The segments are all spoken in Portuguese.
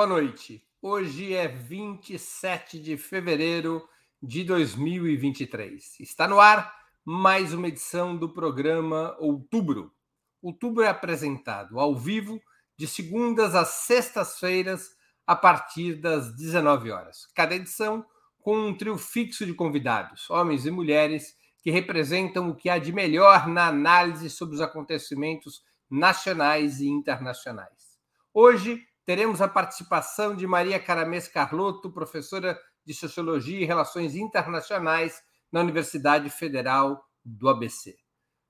Boa noite. Hoje é 27 de fevereiro de 2023. Está no ar mais uma edição do programa Outubro. Outubro é apresentado ao vivo de segundas às sextas-feiras a partir das 19 horas. Cada edição com um trio fixo de convidados, homens e mulheres que representam o que há de melhor na análise sobre os acontecimentos nacionais e internacionais. Hoje teremos a participação de Maria Caramês Carlotto, professora de Sociologia e Relações Internacionais na Universidade Federal do ABC.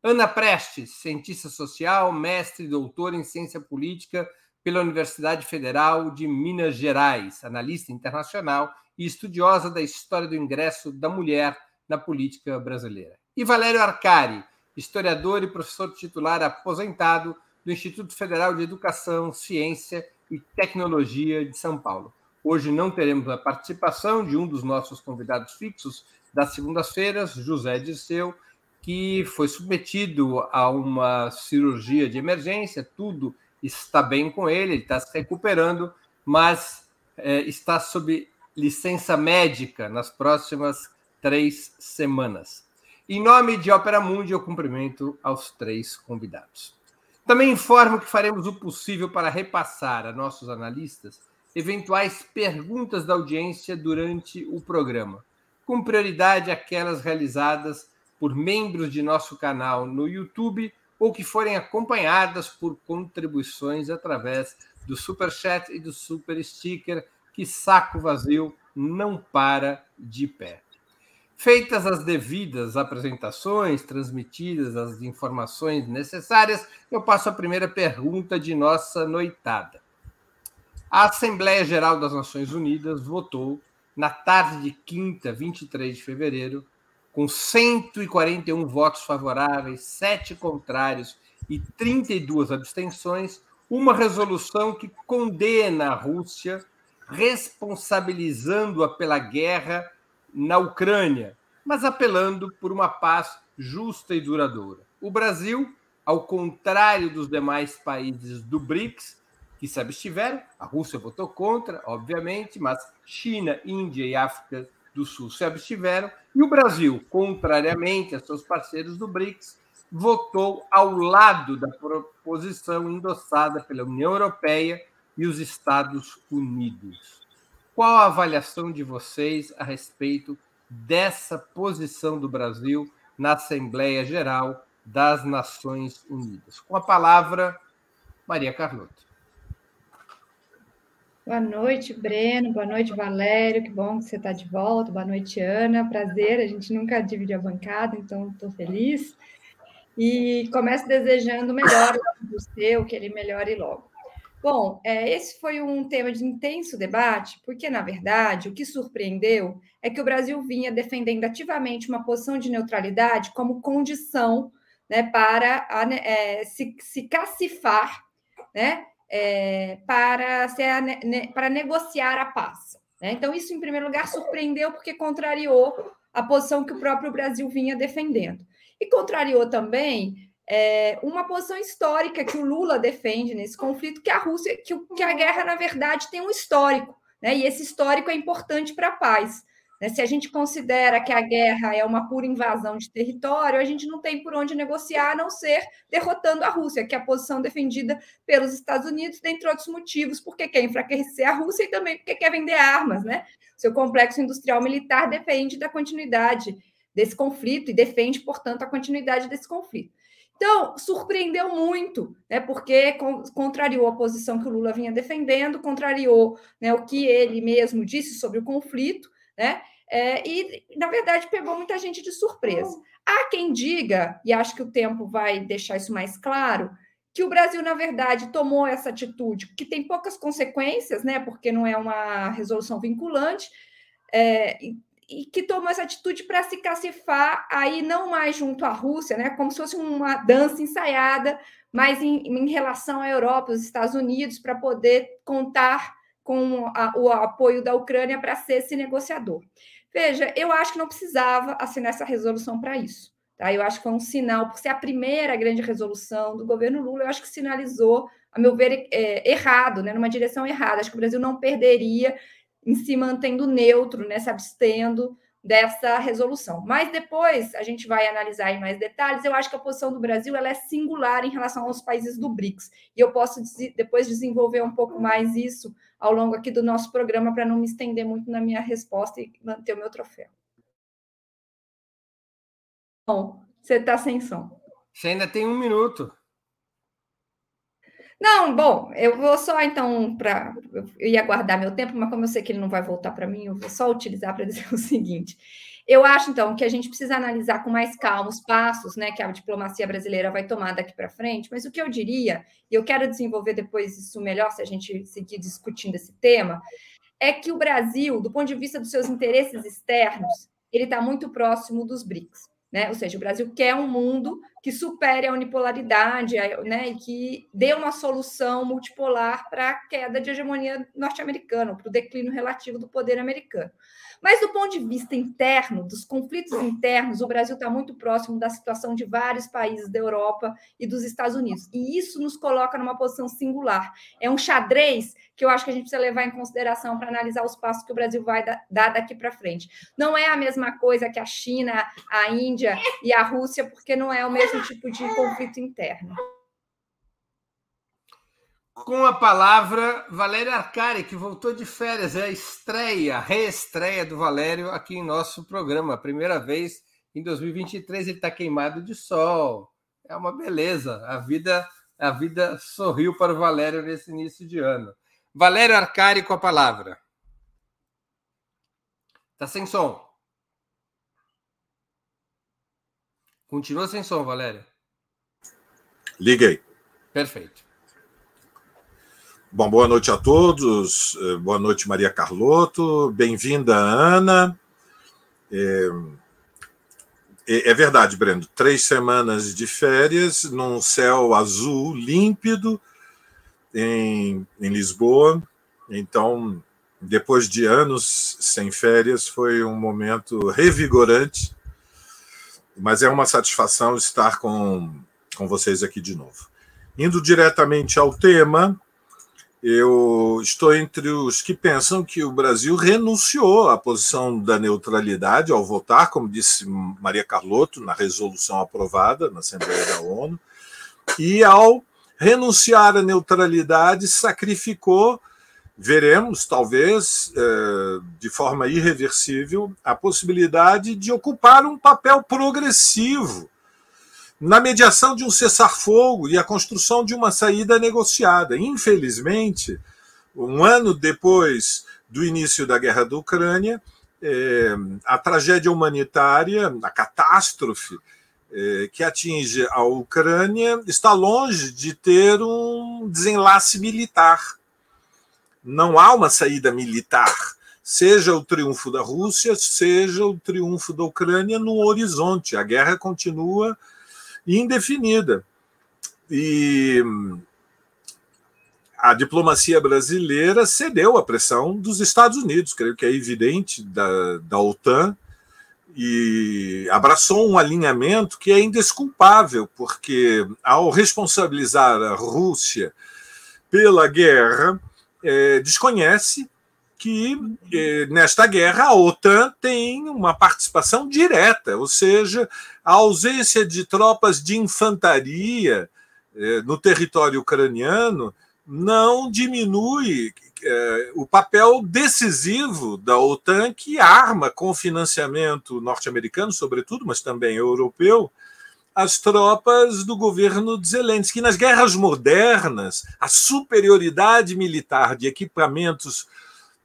Ana Prestes, cientista social, mestre e doutora em ciência política pela Universidade Federal de Minas Gerais, analista internacional e estudiosa da história do ingresso da mulher na política brasileira. E Valério Arcari, historiador e professor titular aposentado do Instituto Federal de Educação, Ciência e Tecnologia de São Paulo. Hoje não teremos a participação de um dos nossos convidados fixos das segundas-feiras, José Disseu, que foi submetido a uma cirurgia de emergência, tudo está bem com ele, ele está se recuperando, mas é, está sob licença médica nas próximas três semanas. Em nome de Opera Mundi, eu cumprimento aos três convidados. Também informo que faremos o possível para repassar a nossos analistas eventuais perguntas da audiência durante o programa, com prioridade aquelas realizadas por membros de nosso canal no YouTube ou que forem acompanhadas por contribuições através do Super Chat e do Super Sticker, que saco vazio não para de pé. Feitas as devidas apresentações, transmitidas as informações necessárias, eu passo à primeira pergunta de nossa noitada. A Assembleia Geral das Nações Unidas votou, na tarde de quinta, 23 de fevereiro, com 141 votos favoráveis, 7 contrários e 32 abstenções, uma resolução que condena a Rússia, responsabilizando-a pela guerra na Ucrânia, mas apelando por uma paz justa e duradoura. O Brasil, ao contrário dos demais países do BRICS, que se abstiveram, a Rússia votou contra, obviamente, mas China, Índia e África do Sul se abstiveram, e o Brasil, contrariamente a seus parceiros do BRICS, votou ao lado da proposição endossada pela União Europeia e os Estados Unidos. Qual a avaliação de vocês a respeito dessa posição do Brasil na Assembleia Geral das Nações Unidas? Com a palavra, Maria Carlota. Boa noite, Breno. Boa noite, Valério. Que bom que você está de volta. Boa noite, Ana. Prazer. A gente nunca divide a bancada, então estou feliz. E começo desejando melhor do seu, que ele melhore logo. Bom, é, esse foi um tema de intenso debate, porque, na verdade, o que surpreendeu é que o Brasil vinha defendendo ativamente uma posição de neutralidade como condição né, para a, é, se, se cacifar, né, é, para, ser, ne, para negociar a paz. Né? Então, isso, em primeiro lugar, surpreendeu porque contrariou a posição que o próprio Brasil vinha defendendo. E contrariou também é, uma posição histórica que o Lula defende nesse conflito, que a Rússia, que, que a guerra, na verdade, tem um histórico, né? E esse histórico é importante para a paz. Né? Se a gente considera que a guerra é uma pura invasão de território, a gente não tem por onde negociar a não ser derrotando a Rússia, que é a posição defendida pelos Estados Unidos, dentre outros motivos, porque quer enfraquecer a Rússia e também porque quer vender armas, né? Seu complexo industrial militar depende da continuidade desse conflito e defende, portanto, a continuidade desse conflito. Então, surpreendeu muito, né, porque contrariou a posição que o Lula vinha defendendo, contrariou né, o que ele mesmo disse sobre o conflito, né, é, e, na verdade, pegou muita gente de surpresa. Há quem diga, e acho que o tempo vai deixar isso mais claro, que o Brasil, na verdade, tomou essa atitude, que tem poucas consequências, né, porque não é uma resolução vinculante, é, e que tomou essa atitude para se cacifar aí não mais junto à Rússia, né, como se fosse uma dança ensaiada, mas em, em relação à Europa, os Estados Unidos, para poder contar com a, o apoio da Ucrânia para ser esse negociador. Veja, eu acho que não precisava assinar essa resolução para isso. Tá? Eu acho que foi um sinal, por ser a primeira grande resolução do governo Lula, eu acho que sinalizou, a meu ver, é, errado, né? numa direção errada. Acho que o Brasil não perderia em se mantendo neutro, né? se abstendo dessa resolução. Mas depois a gente vai analisar em mais detalhes. Eu acho que a posição do Brasil ela é singular em relação aos países do BRICS. E eu posso depois desenvolver um pouco mais isso ao longo aqui do nosso programa para não me estender muito na minha resposta e manter o meu troféu. Bom, você está sem som. Você ainda tem um minuto. Não, bom, eu vou só então para. Eu ia guardar meu tempo, mas como eu sei que ele não vai voltar para mim, eu vou só utilizar para dizer o seguinte. Eu acho, então, que a gente precisa analisar com mais calma os passos né, que a diplomacia brasileira vai tomar daqui para frente, mas o que eu diria, e eu quero desenvolver depois isso melhor, se a gente seguir discutindo esse tema, é que o Brasil, do ponto de vista dos seus interesses externos, ele está muito próximo dos BRICS. Né? Ou seja, o Brasil quer um mundo que supere a unipolaridade né? e que dê uma solução multipolar para a queda de hegemonia norte-americana, para o declínio relativo do poder americano. Mas do ponto de vista interno, dos conflitos internos, o Brasil está muito próximo da situação de vários países da Europa e dos Estados Unidos. E isso nos coloca numa posição singular. É um xadrez que eu acho que a gente precisa levar em consideração para analisar os passos que o Brasil vai dar daqui para frente. Não é a mesma coisa que a China, a Índia e a Rússia, porque não é o mesmo tipo de conflito interno. Com a palavra, Valério Arcari, que voltou de férias, é a estreia, a reestreia do Valério aqui em nosso programa. Primeira vez em 2023 ele está queimado de sol. É uma beleza. A vida, a vida sorriu para o Valério nesse início de ano. Valério Arcari com a palavra. Está sem som. Continua sem som, Valério. Liguei. Perfeito. Bom, boa noite a todos. Eh, boa noite, Maria Carlotto. Bem-vinda, Ana. É, é, é, verdade, Breno. Três semanas de férias num céu azul límpido em, em Lisboa. Então, depois de anos sem férias, foi um momento revigorante. Mas é uma satisfação estar com, com vocês aqui de novo. Indo diretamente ao tema, eu estou entre os que pensam que o Brasil renunciou à posição da neutralidade ao votar, como disse Maria Carlotto na resolução aprovada na Assembleia da ONU, e ao renunciar à neutralidade sacrificou, veremos, talvez é, de forma irreversível, a possibilidade de ocupar um papel progressivo na mediação de um cessar-fogo e a construção de uma saída negociada. Infelizmente, um ano depois do início da guerra da Ucrânia, é, a tragédia humanitária, a catástrofe é, que atinge a Ucrânia, está longe de ter um desenlace militar. Não há uma saída militar, seja o triunfo da Rússia, seja o triunfo da Ucrânia no horizonte. A guerra continua indefinida. E a diplomacia brasileira cedeu à pressão dos Estados Unidos, creio que é evidente, da, da OTAN, e abraçou um alinhamento que é indesculpável, porque ao responsabilizar a Rússia pela guerra, é, desconhece que eh, nesta guerra a OTAN tem uma participação direta, ou seja, a ausência de tropas de infantaria eh, no território ucraniano não diminui eh, o papel decisivo da OTAN, que arma com financiamento norte-americano, sobretudo, mas também europeu, as tropas do governo de Zelensky. Nas guerras modernas, a superioridade militar de equipamentos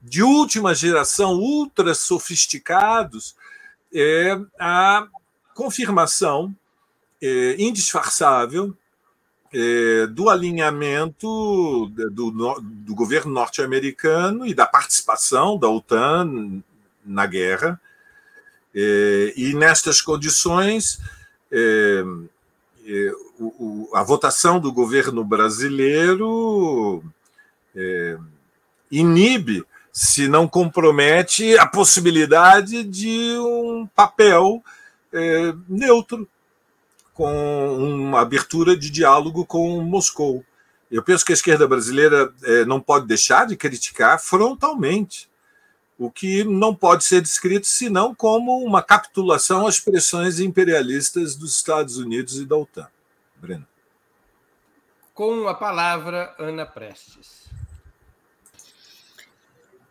de última geração, ultra sofisticados, é a confirmação é, indisfarçável é, do alinhamento do, do governo norte-americano e da participação da OTAN na guerra. É, e nestas condições, a votação do governo brasileiro é, inibe se não compromete a possibilidade de um papel é, neutro com uma abertura de diálogo com Moscou. Eu penso que a esquerda brasileira é, não pode deixar de criticar frontalmente, o que não pode ser descrito senão como uma capitulação às pressões imperialistas dos Estados Unidos e da OTAN. Breno. Com a palavra, Ana Prestes.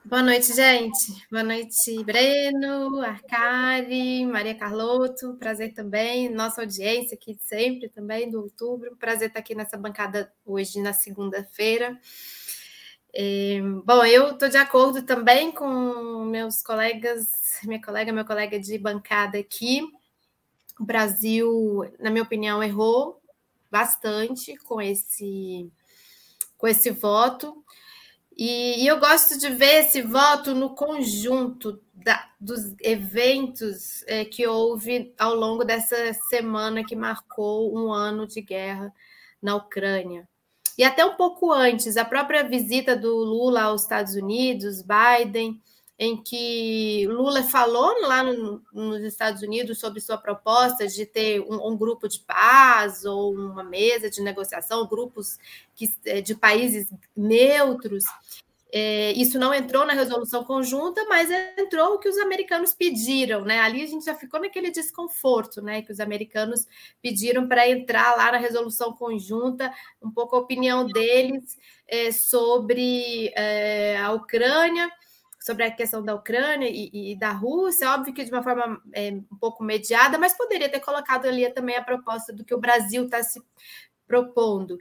Boa noite, gente. Boa noite, Breno, Arcari, Maria Carlotto. Prazer também, nossa audiência aqui sempre também do outubro. Prazer estar aqui nessa bancada hoje, na segunda-feira. É, bom, eu estou de acordo também com meus colegas, minha colega, meu colega de bancada aqui. O Brasil, na minha opinião, errou bastante com esse, com esse voto. E, e, eu gosto de ver esse voto no conjunto da, dos eventos é, que houve ao longo dessa semana que marcou um ano de guerra na Ucrânia. E até um pouco antes, a própria visita do Lula aos Estados Unidos, Biden, em que Lula falou lá no, nos Estados Unidos sobre sua proposta de ter um, um, grupo de paz ou uma mesa de negociação, grupos que, eh, de países neutros. É, isso não entrou na resolução conjunta, mas entrou o que os americanos pediram, né? Ali a gente já ficou naquele desconforto, né? Que os americanos pediram para entrar lá na resolução conjunta, um pouco a opinião deles é, sobre é, a Ucrânia sobre a questão da Ucrânia e, e, da Rússia, óbvio que de uma forma é, um pouco mediada, mas poderia ter colocado ali também a proposta do que o Brasil está se propondo.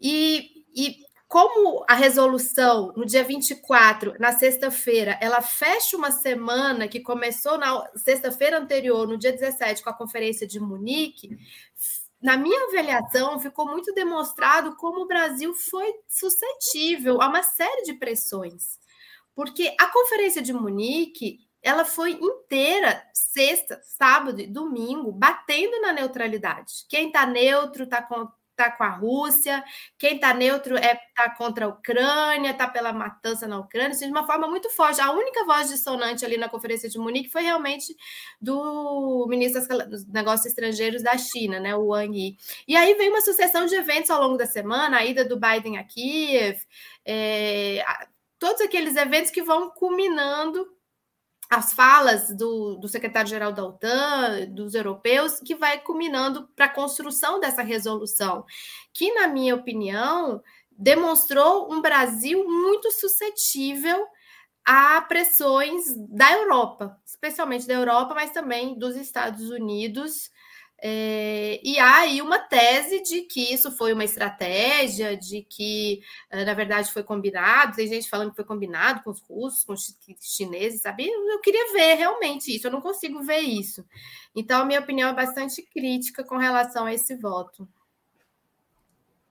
E, e como a resolução, no dia 24, na sexta-feira, ela fecha uma semana que começou na sexta-feira anterior, no dia 17, com a conferência de Munique, na minha avaliação, ficou muito demonstrado como o Brasil foi suscetível a uma série de pressões. Porque a conferência de Munique, ela foi inteira, sexta, sábado e domingo, batendo na neutralidade. Quem está neutro está com, tá com a Rússia, quem está neutro é tá contra a Ucrânia, está pela matança na Ucrânia, assim, de uma forma muito forte. A única voz dissonante ali na conferência de Munique foi realmente do ministro dos Negócios Estrangeiros da China, né, o Wang Yi. E aí vem uma sucessão de eventos ao longo da semana, a ida do Biden a Kiev, é, todos aqueles eventos que vão culminando as falas do, do secretário-geral da OTAN, dos europeus, que vai culminando para a construção dessa resolução, que, na minha opinião, demonstrou um Brasil muito suscetível a pressões da Europa, especialmente da Europa, mas também dos Estados Unidos, é, e há aí uma tese de que isso foi uma estratégia, de que, eh, na verdade, foi combinado. Tem gente falando que foi combinado com os russos, com os chineses, sabe? Eu queria ver realmente isso, eu não consigo ver isso. Então, a minha opinião é bastante crítica com relação a esse voto.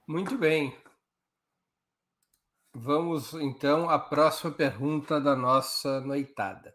Muito bem. Vamos, então, à próxima pergunta da nossa noitada.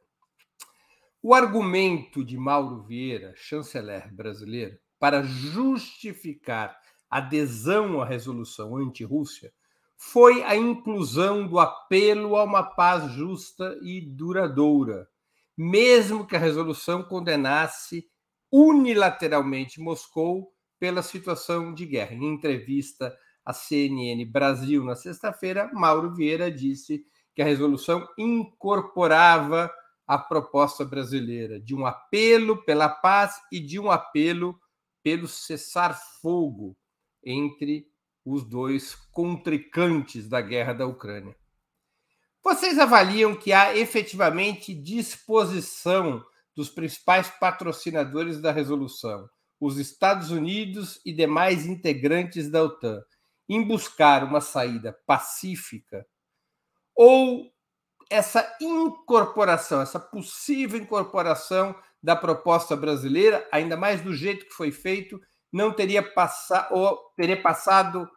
O argumento de Mauro Vieira, chanceler brasileiro, para justificar adesão à resolução anti-Rússia foi a inclusão do apelo a uma paz justa e duradoura, mesmo que a resolução condenasse unilateralmente Moscou pela situação de guerra. Em entrevista à CNN Brasil na sexta-feira, Mauro Vieira disse que a resolução incorporava a proposta brasileira de um apelo pela paz e de um apelo pelo cessar-fogo entre os dois contricantes da guerra da Ucrânia. Vocês avaliam que há efetivamente disposição dos principais patrocinadores da resolução, os Estados Unidos e demais integrantes da OTAN, em buscar uma saída pacífica? Ou essa incorporação, essa possível incorporação da proposta brasileira, ainda mais do jeito que foi feito, não teria passado ou teria passado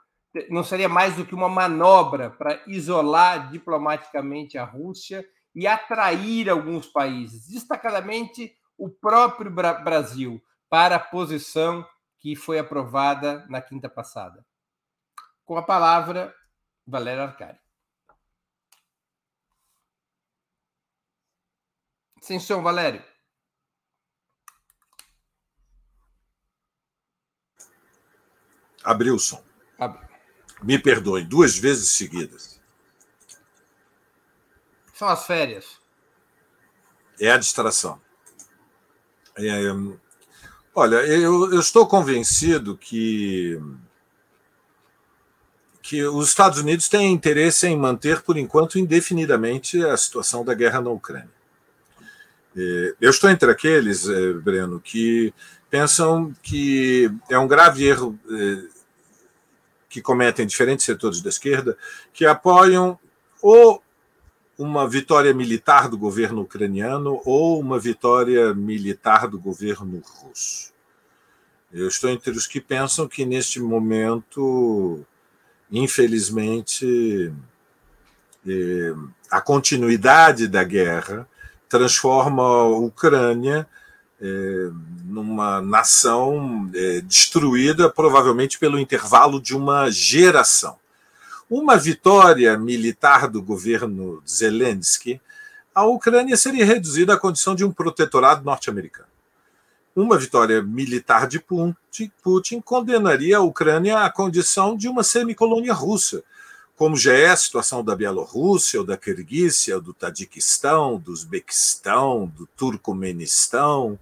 não seria mais do que uma manobra para isolar diplomaticamente a Rússia e atrair alguns países, destacadamente o próprio Brasil, para a posição que foi aprovada na quinta passada. Com a palavra, Valéria Arcari. Sem som, Valério. Abriu o som. Abriu. Me perdoe, duas vezes seguidas. São as férias. É a distração. É, olha, eu, eu estou convencido que que os Estados Unidos têm interesse em manter, por enquanto, indefinidamente a situação da guerra na Ucrânia. É, eu estou entre aqueles, é, Breno, que pensam que é um grave erro é, que cometem diferentes setores da esquerda, que apoiam ou uma vitória militar do governo ucraniano ou uma vitória militar do governo russo. Eu estou entre os que pensam que, neste momento, infelizmente, a continuidade da guerra transforma a Ucrânia eh, numa nação eh, destruída, provavelmente pelo intervalo de uma geração. Uma vitória militar do governo Zelensky, a Ucrânia seria reduzida à condição de um protetorado norte-americano uma vitória militar de Putin condenaria a Ucrânia à condição de uma semicolônia russa, como já é a situação da Bielorrússia, ou da Kirguícia, ou do Tadiquistão, do Uzbequistão, do Turcomenistão.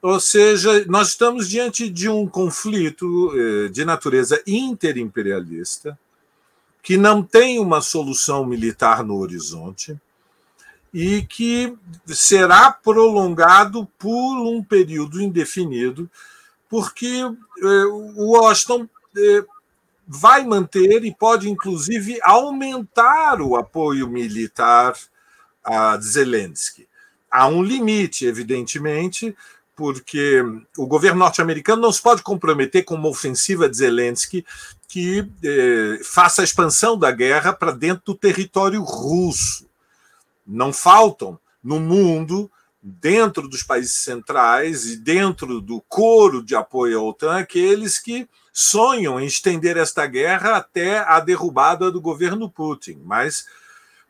Ou seja, nós estamos diante de um conflito eh, de natureza interimperialista, que não tem uma solução militar no horizonte, e que será prolongado por um período indefinido, porque eh, o Washington eh, vai manter e pode, inclusive, aumentar o apoio militar a Zelensky. Há um limite, evidentemente, porque o governo norte-americano não se pode comprometer com uma ofensiva de Zelensky que eh, faça a expansão da guerra para dentro do território russo não faltam no mundo, dentro dos países centrais e dentro do coro de apoio à OTAN, aqueles que sonham em estender esta guerra até a derrubada do governo Putin. Mas,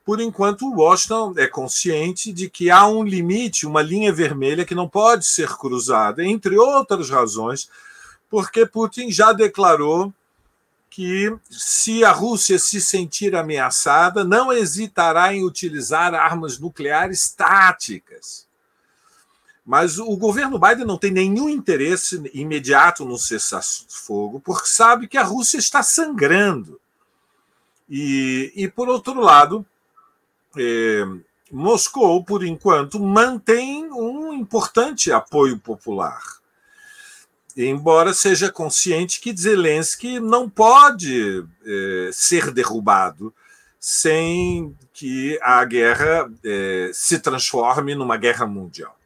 por enquanto, Washington é consciente de que há um limite, uma linha vermelha que não pode ser cruzada, entre outras razões, porque Putin já declarou que, se a Rússia se sentir ameaçada, não hesitará em utilizar armas nucleares táticas. Mas o governo Biden não tem nenhum interesse imediato no cessar-fogo, porque sabe que a Rússia está sangrando. E, e por outro lado, é, Moscou, por enquanto, mantém um importante apoio popular embora seja consciente que Zelensky não pode é, ser derrubado sem que a guerra é, se transforme numa guerra mundial.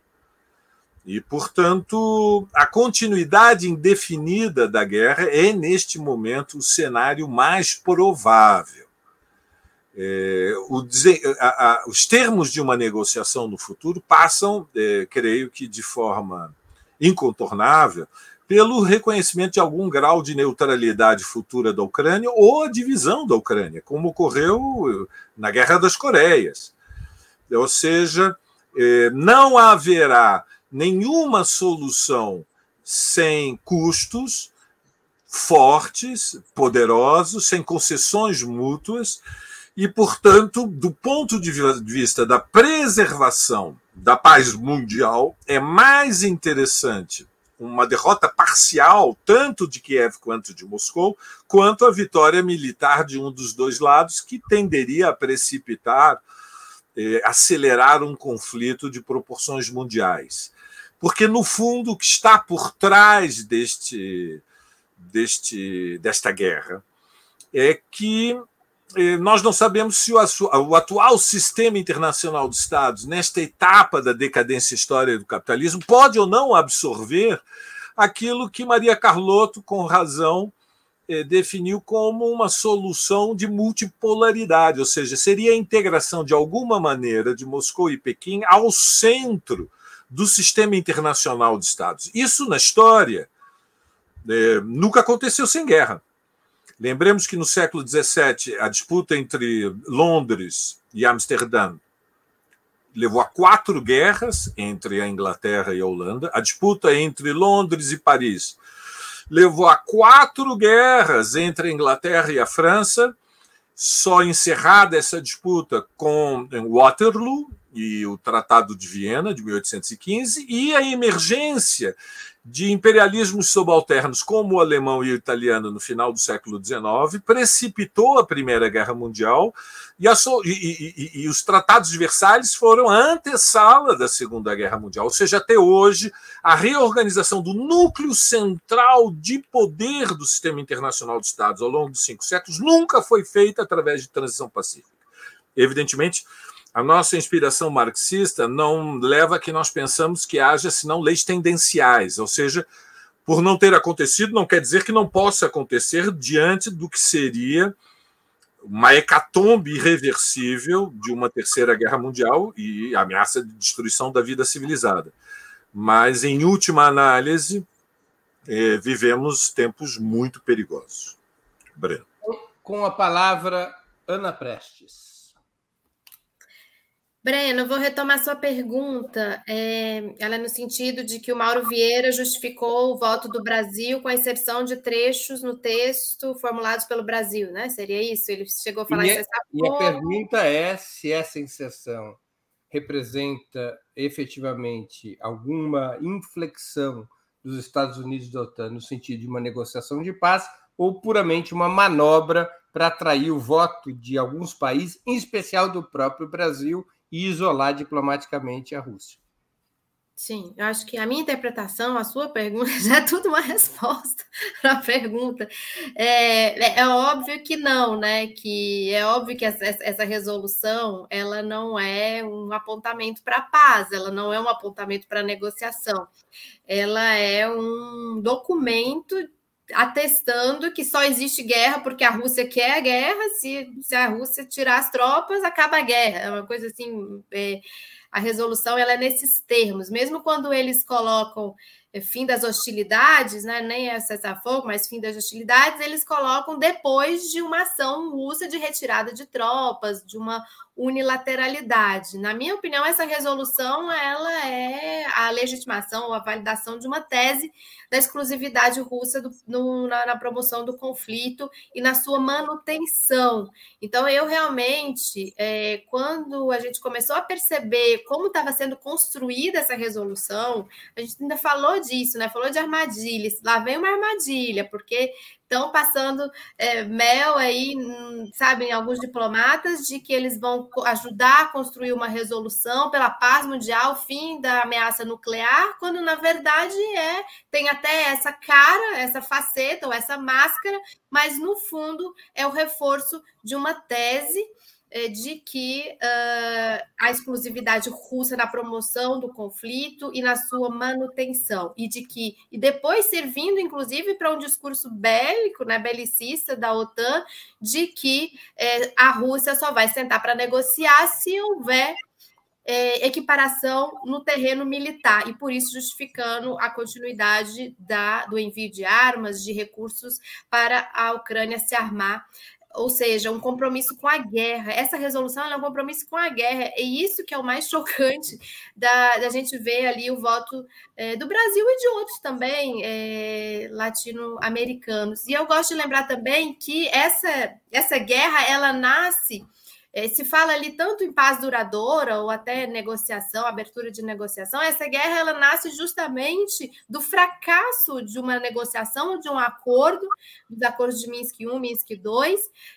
E, portanto, a continuidade indefinida da guerra é, neste momento, o cenário mais provável. É, o, a, a, os termos de uma negociação no futuro passam, é, creio que de forma incontornável, pelo reconhecimento de algum grau de neutralidade futura da Ucrânia ou a divisão da Ucrânia, como ocorreu na Guerra das Coreias. Ou seja, eh, não haverá nenhuma solução sem custos fortes, poderosos, sem concessões mútuas, e, portanto, do ponto de vista da preservação da paz mundial, é mais interessante uma derrota parcial, tanto de Kiev quanto de Moscou, quanto a vitória militar de um dos dois lados, que tenderia a precipitar, eh, acelerar um conflito de proporções mundiais. Porque, no fundo, o que está por trás deste, deste, desta guerra é que nós não sabemos se o, atual sistema internacional de Estados, nesta etapa da decadência histórica do capitalismo, pode ou não absorver aquilo que Maria Carlotto, com razão, eh, definiu como uma solução de multipolaridade, ou seja, seria a integração de alguma maneira de Moscou e Pequim ao centro do sistema internacional de Estados. Isso na história eh, nunca aconteceu sem guerra. Lembremos que no século XVII, a disputa entre Londres e Amsterdã levou a quatro guerras entre a Inglaterra e a Holanda. A disputa entre Londres e Paris levou a quatro guerras entre a Inglaterra e a França, só encerrada essa disputa com Waterloo e o Tratado de Viena de 1815 e a emergência de imperialismos subalternos como o alemão e o italiano no final do século XIX precipitou a Primeira Guerra Mundial e, a, e, e, e, os tratados de Versalhes foram a antessala da Segunda Guerra Mundial. Ou seja, até hoje, a reorganização do núcleo central de poder do sistema internacional de Estados ao longo dos cinco séculos nunca foi feita através de transição pacífica. Evidentemente, a nossa inspiração marxista não leva a que nós pensamos que haja senão leis tendenciais, ou seja, por não ter acontecido, não quer dizer que não possa acontecer diante do que seria uma hecatombe irreversível de uma terceira guerra mundial e ameaça de destruição da vida civilizada. Mas, em última análise, eh, vivemos tempos muito perigosos. Breno. Com a palavra, Ana Prestes. Breno, vou retomar sua pergunta. É, ela é no sentido de que o Mauro Vieira justificou o voto do Brasil com a inserção de trechos no texto formulados pelo Brasil, né? Seria isso? Ele chegou a falar e isso. E a pergunta é se essa inserção representa efetivamente alguma inflexão dos Estados Unidos da OTAN no sentido de uma negociação de paz ou puramente uma manobra para atrair o voto de alguns países, em especial do próprio Brasil, e isolar diplomaticamente a Rússia. Sim, eu acho que a minha interpretação, a sua pergunta, já é tudo uma resposta para a pergunta. É, é, é, óbvio que não, né? Que é óbvio que essa, essa resolução ela não é um apontamento para paz, ela não é um apontamento para negociação, ela é um documento atestando que só existe guerra porque a Rússia quer a guerra, se, se a Rússia tirar as tropas, acaba a guerra. É uma coisa assim. É, a resolução ela é nesses termos, mesmo quando eles colocam é, fim das hostilidades, né? nem é cessar-fogo, mas fim das hostilidades, eles colocam depois de uma ação russa de retirada de tropas, de uma unilateralidade. Na minha opinião, essa resolução ela é a legitimação ou a validação de uma tese da exclusividade russa do, no, na, na, promoção do conflito e na sua manutenção. Então, eu realmente, é, quando a gente começou a perceber como estava sendo construída essa resolução, a gente ainda falou disso, né? Falou de armadilhas. Lá vem uma armadilha, porque estão passando é, mel aí, hum, sabem, alguns diplomatas, de que eles vão ajudar a construir uma resolução pela paz mundial, fim da ameaça nuclear, quando na verdade é tem até essa cara, essa faceta ou essa máscara, mas no fundo é o reforço de uma tese de que uh, a exclusividade russa na promoção do conflito e na sua manutenção, e de que, e depois servindo, inclusive, para um discurso bélico, né, belicista da OTAN, de que é, a Rússia só vai sentar para negociar se houver é, equiparação no terreno militar, e por isso justificando a continuidade da, do envio de armas, de recursos para a Ucrânia se armar ou seja, um compromisso com a guerra. Essa resolução é um compromisso com a guerra, e isso que é o mais chocante da, da gente ver ali o voto é, do Brasil e de outros também é, latino-americanos. E eu gosto de lembrar também que essa, essa guerra ela nasce é, se fala ali tanto em paz duradoura ou até negociação, abertura de negociação, essa guerra ela nasce justamente do fracasso de uma negociação, de um acordo, dos acordos de Minsk I, Minsk II.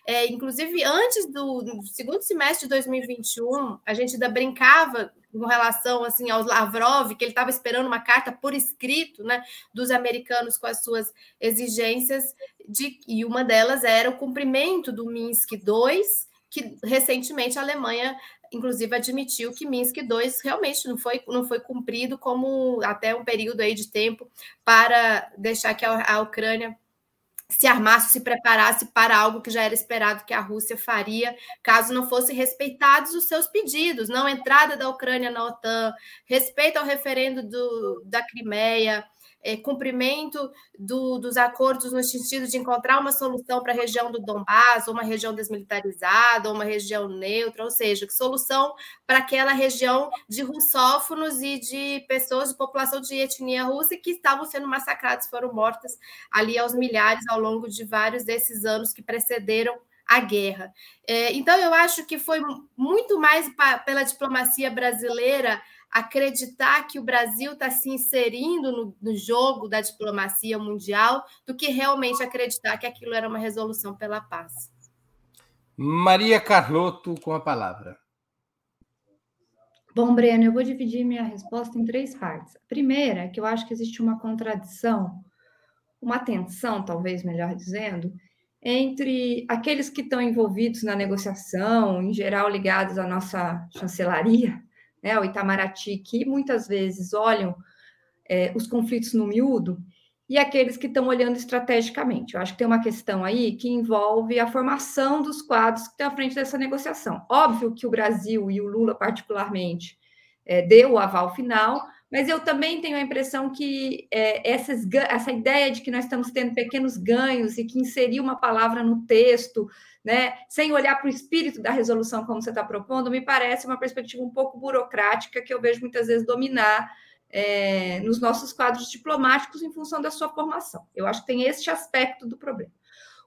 É, inclusive, antes do, do segundo semestre de 2021, a gente ainda brincava com relação assim ao Lavrov, que ele estava esperando uma carta por escrito, né, dos americanos com as suas exigências de e uma delas era o cumprimento do Minsk II que recentemente a Alemanha, inclusive, admitiu que Minsk II realmente não foi, não foi cumprido como até um período aí de tempo para deixar que a, a Ucrânia se armasse, se preparasse para algo que já era esperado que a Rússia faria, caso não fossem respeitados os seus pedidos, não entrada da Ucrânia na OTAN, respeito ao referendo do, da Crimeia, é, cumprimento do, dos acordos no sentido de encontrar uma solução para a região do Donbass, ou uma região desmilitarizada, ou uma região neutra, ou seja, solução para aquela região de russófonos e de pessoas de população de etnia russa que estavam sendo massacradas, foram mortas ali aos milhares ao longo de vários desses anos que precederam a guerra. É, então, eu acho que foi muito mais pela diplomacia brasileira acreditar que o Brasil está se inserindo no, no, jogo da diplomacia mundial do que realmente acreditar que aquilo era uma resolução pela paz. Maria Carlotto, com a palavra. Bom, Breno, eu vou dividir minha resposta em três partes. A primeira é que eu acho que existe uma contradição, uma tensão, talvez melhor dizendo, entre aqueles que estão envolvidos na negociação, em geral ligados à nossa chancelaria, né, o Itamaraty, que muitas vezes olham é, os conflitos no miúdo, e aqueles que estão olhando estrategicamente. Eu acho que tem uma questão aí que envolve a formação dos quadros que estão à frente dessa negociação. Óbvio que o Brasil e o Lula, particularmente, é, deu o aval final, mas eu também tenho a impressão que é, essas, essa ideia de que nós estamos tendo pequenos ganhos e que inserir uma palavra no texto né, sem olhar para o espírito da resolução como você está propondo, me parece uma perspectiva um pouco burocrática que eu vejo muitas vezes dominar é, nos nossos quadros diplomáticos em função da sua formação. Eu acho que tem esse aspecto do problema.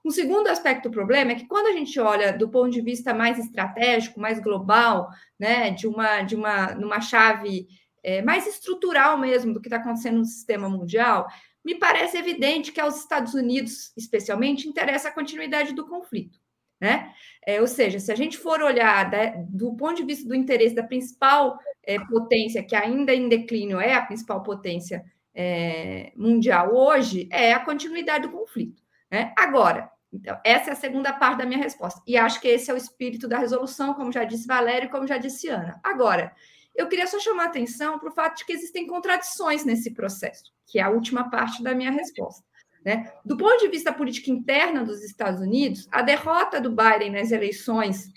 Um segundo aspecto do problema é que quando a gente olha do ponto de vista mais estratégico, mais global, né, de uma de uma numa chave é, mais estrutural mesmo do que está acontecendo no sistema mundial, me parece evidente que aos Estados Unidos, especialmente, interessa a continuidade do conflito. Né? É, ou seja, se a gente for olhar né, do ponto de vista do interesse da principal é, potência, que ainda em declínio é a principal potência é, mundial hoje, é a continuidade do conflito. Né? Agora, então, essa é a segunda parte da minha resposta. E acho que esse é o espírito da resolução, como já disse Valério e como já disse Ana. Agora, eu queria só chamar atenção para o fato de que existem contradições nesse processo, que é a última parte da minha resposta. Né? Do ponto de vista política interna dos Estados Unidos, a derrota do Biden nas eleições,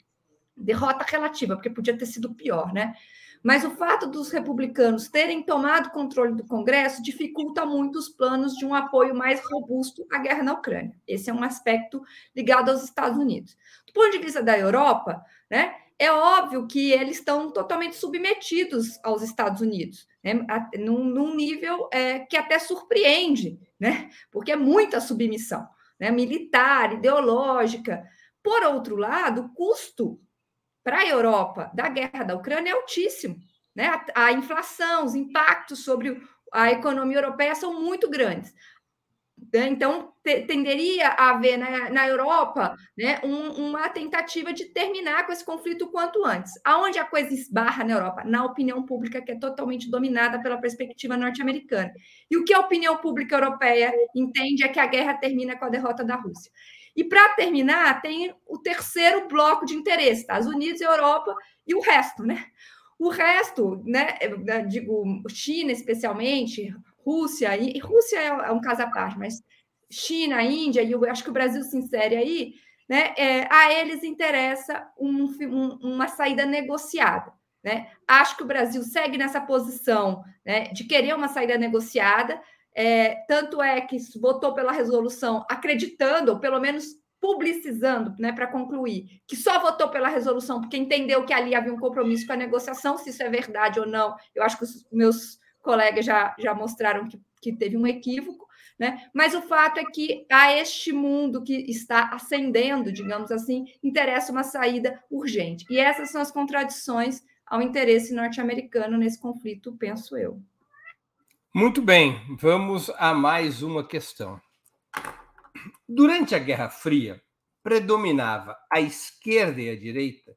derrota relativa, porque podia ter sido pior, né? Mas o fato dos republicanos terem tomado controle do Congresso dificulta muito os planos de um apoio mais robusto à guerra na Ucrânia. Esse é um aspecto ligado aos Estados Unidos. Do ponto de vista da Europa, né, é óbvio que eles estão totalmente submetidos aos Estados Unidos, né, num, num nível é, que até surpreende né? Porque é muita submissão, né? Militar, ideológica. Por outro lado, o custo para a Europa da guerra da Ucrânia é altíssimo, né? A, a inflação, os impactos sobre a economia europeia são muito grandes. Né? Então, tenderia a haver na, na Europa né, um, uma tentativa de terminar com esse conflito o quanto antes. Aonde a coisa esbarra na Europa? Na opinião pública, que é totalmente dominada pela perspectiva norte-americana. E o que a opinião pública europeia entende é que a guerra termina com a derrota da Rússia. E para terminar, tem o terceiro bloco de interesse: Estados Unidos, Europa e o resto, né? O resto, né, digo, China especialmente, Rússia, e Rússia é, é um caso à parte, mas China, Índia, e eu acho que o Brasil se insere aí, né? É, a eles interessa um, um, uma saída negociada. Né? Acho que o Brasil segue nessa posição né, de querer uma saída negociada, é, tanto é que votou pela resolução acreditando, ou pelo menos publicizando, né, para concluir, que só votou pela resolução porque entendeu que ali havia um compromisso com a negociação, se isso é verdade ou não, eu acho que os meus colegas já, já mostraram que, que teve um equívoco, né? Mas o fato é que a este mundo que está ascendendo, digamos assim, interessa uma saída urgente. E essas são as contradições ao interesse norte-americano nesse conflito, penso eu. Muito bem, vamos a mais uma questão. Durante a Guerra Fria, predominava a esquerda e a direita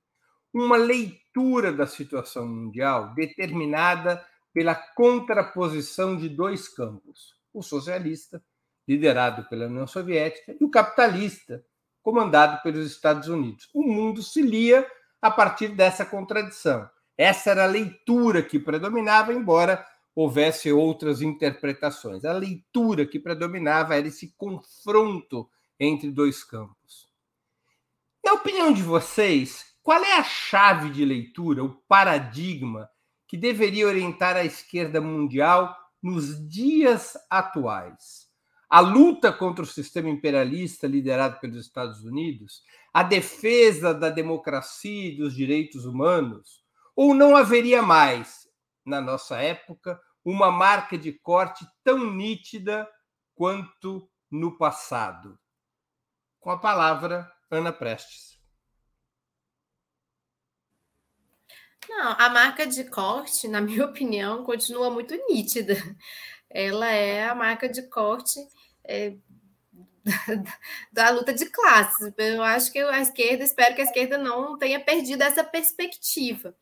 uma leitura da situação mundial determinada pela contraposição de dois campos: o socialista, liderado pela União Soviética, e o capitalista, comandado pelos Estados Unidos. O mundo se lia a partir dessa contradição. Essa era a leitura que predominava, embora houvesse outras interpretações. A leitura que predominava era esse confronto entre dois campos. Na opinião de vocês, qual é a chave de leitura, o paradigma que deveria orientar a esquerda mundial nos dias atuais? A luta contra o sistema imperialista liderado pelos Estados Unidos, a defesa da democracia e dos direitos humanos, ou não haveria mais, na nossa época, uma marca de corte tão nítida quanto no passado? Com a palavra, Ana Prestes. Não, a marca de corte, na minha opinião, continua muito nítida. Ela é a marca de corte é, da, luta de classes. Eu acho que a esquerda, espero que a esquerda não tenha perdido essa perspectiva.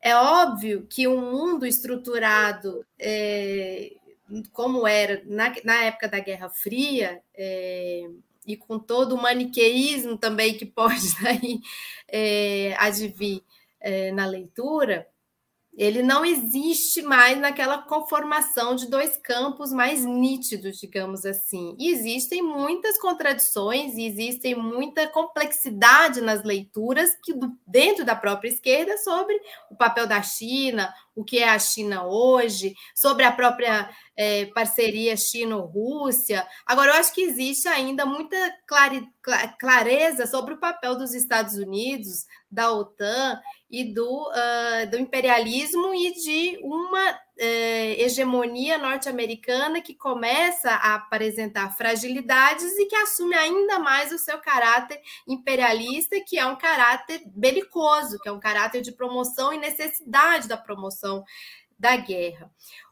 É óbvio que um mundo estruturado é, como era na, na, época da Guerra Fria, é, e com todo o maniqueísmo também que pode daí, é, advir é, na leitura, ele não existe mais naquela conformação de dois campos mais nítidos, digamos assim. E existem muitas contradições e existem muita complexidade nas leituras que dentro da própria esquerda sobre o papel da China, o que é a China hoje, sobre a própria é, parceria China-Rússia. Agora, eu acho que existe ainda muita clare, clareza sobre o papel dos Estados Unidos, da OTAN e do, uh, do imperialismo e de uma uh, hegemonia norte-americana que começa a apresentar fragilidades e que assume ainda mais o seu caráter imperialista, que é um caráter belicoso, que é um caráter de promoção e necessidade da promoção da guerra.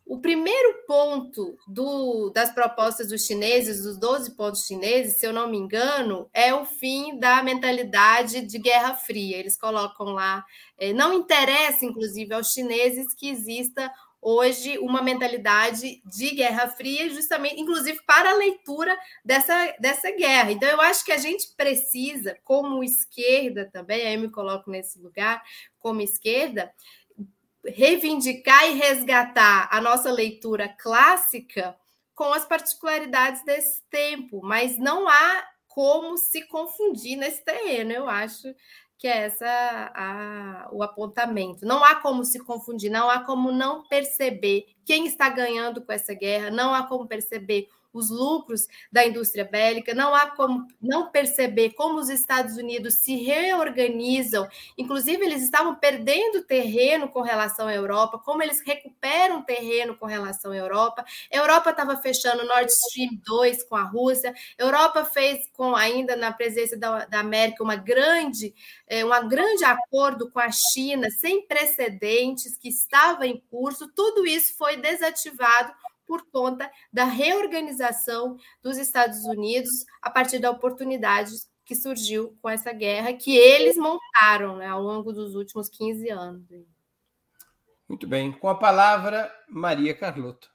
O primeiro ponto do, das propostas dos chineses, dos 12 pontos chineses, se eu não me engano, é o fim da mentalidade de Guerra Fria. Eles colocam lá, é, não interessa, inclusive, aos chineses que exista hoje uma mentalidade de Guerra Fria, justamente, inclusive para a leitura dessa, dessa guerra. Então, eu acho que a gente precisa, como esquerda também, aí eu me coloco nesse lugar, como esquerda, reivindicar e resgatar a nossa leitura clássica com as particularidades desse tempo, mas não há como se confundir nesse terreno, eu acho que é essa a, o apontamento. Não há como se confundir, não há como não perceber quem está ganhando com essa guerra, não há como perceber os lucros da indústria bélica, não há como não perceber como os Estados Unidos se reorganizam, inclusive eles estavam perdendo terreno com relação à Europa, como eles recuperam terreno com relação à Europa. A Europa estava fechando Nord Stream 2 com a Rússia, a Europa fez com ainda na presença da, da América uma grande, é, um grande acordo com a China sem precedentes que estava em curso, tudo isso foi desativado por conta da reorganização dos Estados Unidos a partir da oportunidade que surgiu com essa guerra que eles montaram né, ao longo dos últimos 15 anos. Muito bem. Com a palavra, Maria Carlota.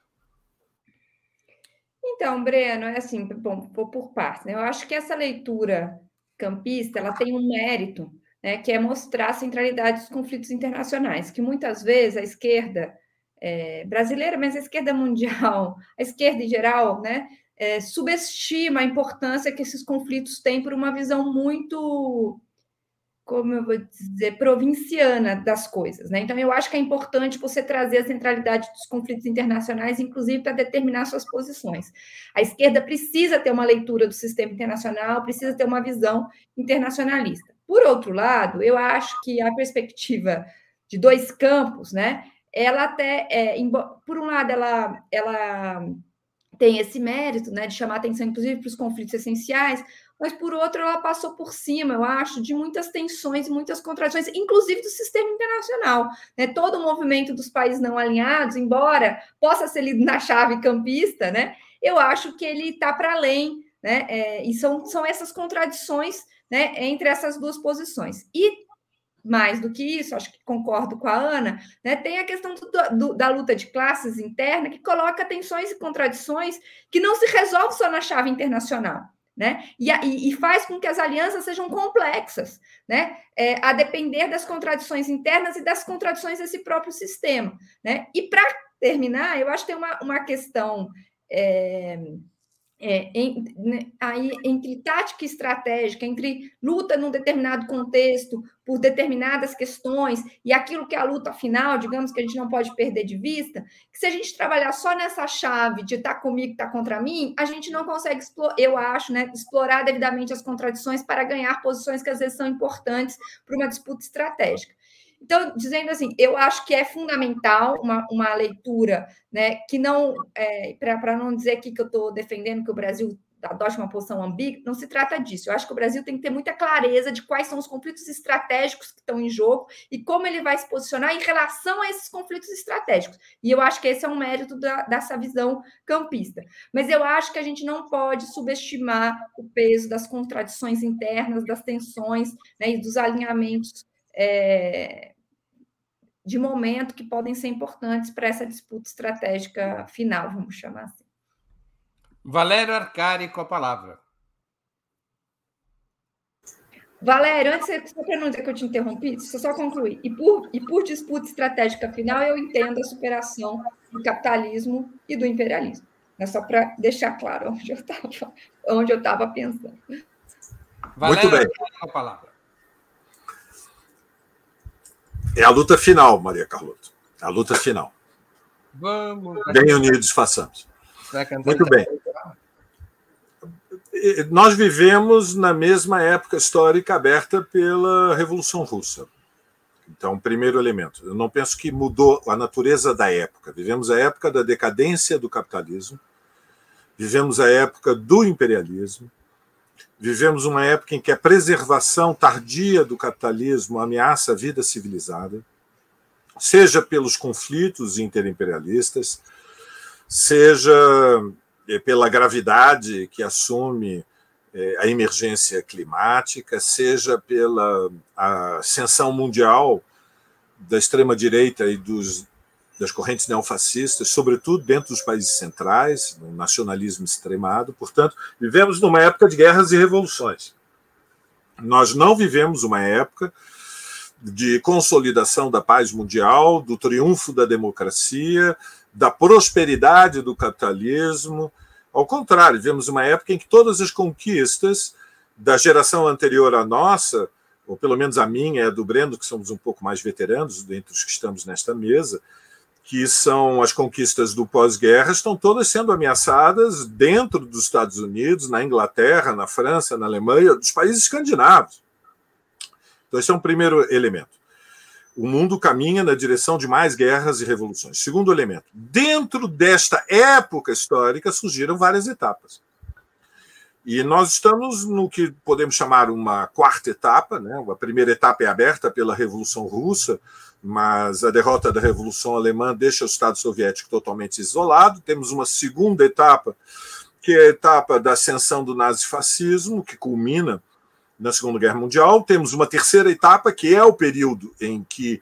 Então, Breno, é assim, bom, vou por partes. Né? Eu acho que essa leitura campista ela tem um mérito, né, que é mostrar a centralidade dos conflitos internacionais, que muitas vezes a esquerda é, brasileira, mas a esquerda mundial, a esquerda em geral, né, é, subestima a importância que esses conflitos têm por uma visão muito, como eu vou dizer, provinciana das coisas. Né? Então, eu acho que é importante você trazer a centralidade dos conflitos internacionais, inclusive para determinar suas posições. A esquerda precisa ter uma leitura do sistema internacional, precisa ter uma visão internacionalista. Por outro lado, eu acho que a perspectiva de dois campos, né, ela até, é, por um lado, ela, ela tem esse mérito né, de chamar atenção, inclusive, para os conflitos essenciais, mas, por outro, ela passou por cima, eu acho, de muitas tensões muitas contradições, inclusive do sistema internacional. Né? Todo o movimento dos países não alinhados, embora possa ser lido na chave campista, né, eu acho que ele está para além, né, é, e são, são essas contradições né, entre essas duas posições. E mais do que isso, acho que concordo com a Ana, né, tem a questão do, do, da luta de classes interna, que coloca tensões e contradições que não se resolve só na chave internacional. Né? E, e, faz com que as alianças sejam complexas, né? É, a depender das contradições internas e das contradições desse próprio sistema. Né? E para terminar, eu acho que tem uma, uma questão é, é, em, né, aí, entre tática e estratégica, entre luta num determinado contexto, por determinadas questões, e aquilo que é a luta final, digamos que a gente não pode perder de vista, que se a gente trabalhar só nessa chave de estar tá comigo, estar tá contra mim, a gente não consegue, eu acho, né, explorar devidamente as contradições para ganhar posições que às vezes são importantes para uma disputa estratégica. Então, dizendo assim, eu acho que é fundamental uma, uma leitura, né, que não, é, para não dizer aqui que eu estou defendendo que o Brasil adote uma posição ambígua, não se trata disso. Eu acho que o Brasil tem que ter muita clareza de quais são os conflitos estratégicos que estão em jogo e como ele vai se posicionar em relação a esses conflitos estratégicos. E eu acho que esse é um mérito da, dessa visão campista. Mas eu acho que a gente não pode subestimar o peso das contradições internas, das tensões né, e dos alinhamentos é, de momento que podem ser importantes para essa disputa estratégica final, vamos chamar assim. Valério Arcari com a palavra. Valério, antes, só para não dizer que eu te interrompi, deixa eu só concluir. E por, e por disputa estratégica final, eu entendo a superação do capitalismo e do imperialismo. É só para deixar claro onde eu estava onde eu estava pensando. Valério, Muito bem. Com a palavra. É a luta final, Maria Carlota. É a luta final. Vamos. Bem unidos façamos. Muito bem. Nós vivemos na mesma época histórica aberta pela Revolução Russa. Então, primeiro elemento. Eu não penso que mudou a natureza da época. Vivemos a época da decadência do capitalismo, vivemos a época do imperialismo, Vivemos uma época em que a preservação tardia do capitalismo ameaça a vida civilizada, seja pelos conflitos interimperialistas, seja eh, pela gravidade que assume eh, a emergência climática, seja pela ascensão mundial da extrema-direita e dos das correntes neofascistas, sobretudo dentro dos países centrais, no nacionalismo extremado. Portanto, vivemos numa época de guerras e revoluções. Nós não vivemos uma época de consolidação da paz mundial, do triunfo da democracia, da prosperidade do capitalismo. Ao contrário, vivemos uma época em que todas as conquistas da geração anterior à nossa, ou pelo menos a minha, é a do Brendo, que somos um pouco mais veteranos dentre os que estamos nesta mesa, que são as conquistas do pós-guerra, estão todas sendo ameaçadas dentro dos Estados Unidos, na Inglaterra, na França, na Alemanha, dos países escandinavos. Então, esse é um primeiro elemento. O mundo caminha na direção de mais guerras e revoluções. Segundo elemento, dentro desta época histórica surgiram várias etapas. E nós estamos no que podemos chamar uma quarta etapa. Né? A primeira etapa é aberta pela Revolução Russa, mas a derrota da Revolução Alemã deixa o Estado Soviético totalmente isolado. Temos uma segunda etapa, que é a etapa da ascensão do nazifascismo, que culmina na Segunda Guerra Mundial. Temos uma terceira etapa, que é o período em que,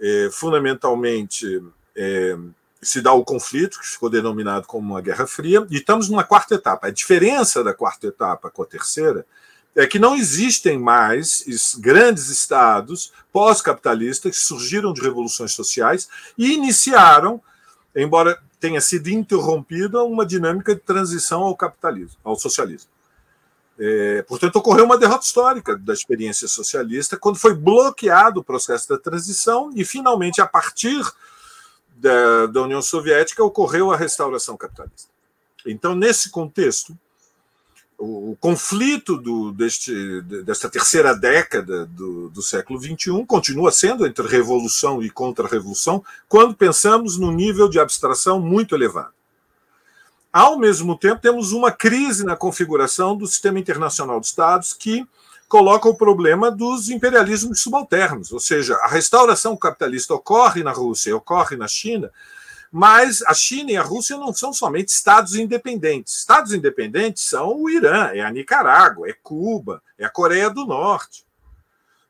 é, fundamentalmente, é, se dá o conflito, que ficou denominado como uma Guerra Fria, e estamos numa quarta etapa. A diferença da quarta etapa com a terceira é que não existem mais grandes estados pós-capitalistas que surgiram de revoluções sociais e iniciaram, embora tenha sido interrompida, uma dinâmica de transição ao capitalismo, ao socialismo. É, portanto, ocorreu uma derrota histórica da experiência socialista quando foi bloqueado o processo da transição e, finalmente, a partir da, da União Soviética, ocorreu a restauração capitalista. Então, nesse contexto, o, conflito do, deste, desta terceira década do, do século XXI continua sendo entre revolução e contra-revolução, quando pensamos num nível de abstração muito elevado. Ao mesmo tempo, temos uma crise na configuração do sistema internacional de Estados que coloca o problema dos imperialismos subalternos, ou seja, a restauração capitalista ocorre na Rússia, ocorre na China, mas a China e a Rússia não são somente estados independentes. Estados independentes são o Irã, é a Nicarágua, é Cuba, é a Coreia do Norte.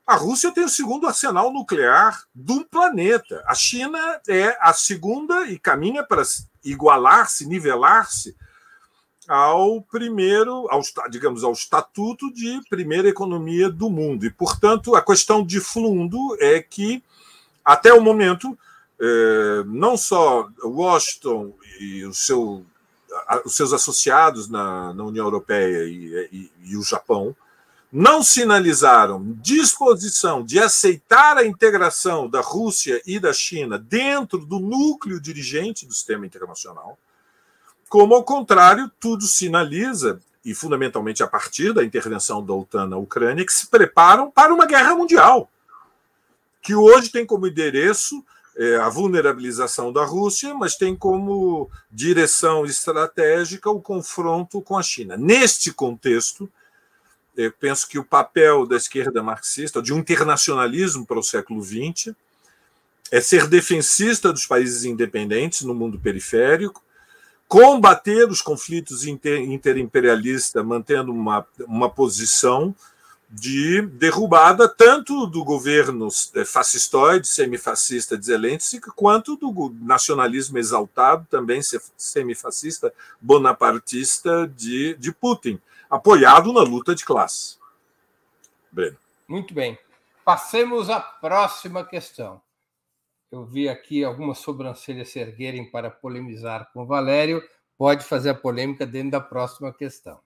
A Rússia tem o segundo arsenal nuclear do planeta. A China é a segunda e caminha para igualar-se, nivelar-se ao primeiro, ao, digamos, ao estatuto de primeira economia do mundo. E, portanto, a questão de fundo é que, até o momento, é, não só Washington e o seu os seus associados na, na União Europeia e, e, e o Japão não sinalizaram disposição de aceitar a integração da Rússia e da China dentro do núcleo dirigente do sistema internacional, como, ao contrário, tudo sinaliza, e fundamentalmente a partir da intervenção da OTAN na Ucrânia, que se preparam para uma guerra mundial, que hoje tem como endereço é, a vulnerabilização da Rússia, mas tem como direção estratégica o confronto com a China. Neste contexto, eu penso que o papel da esquerda marxista, de um internacionalismo para o século XX, é ser defensista dos países independentes no mundo periférico, combater os conflitos inter, interimperialistas, mantendo uma, uma posição de derrubada tanto do governo eh, fascistoide, semifascista de Zelensky, quanto do nacionalismo exaltado, também semifascista, bonapartista de, de Putin apoiado na luta de classe. Breno. Muito bem. Passemos à próxima questão. Eu vi aqui algumas sobrancelhas se erguerem para polemizar com o Valério. Pode fazer a polêmica dentro da próxima questão.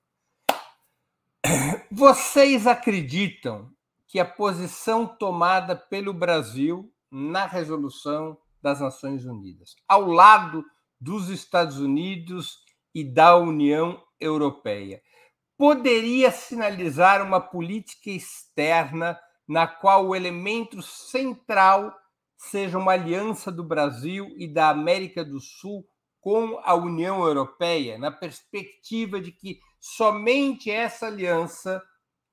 Vocês acreditam que a posição tomada pelo Brasil na resolução das Nações Unidas, ao lado dos Estados Unidos e da União Europeia, poderia sinalizar uma política externa na qual o elemento central seja uma aliança do Brasil e da América do Sul com a União Europeia, na perspectiva de que somente essa aliança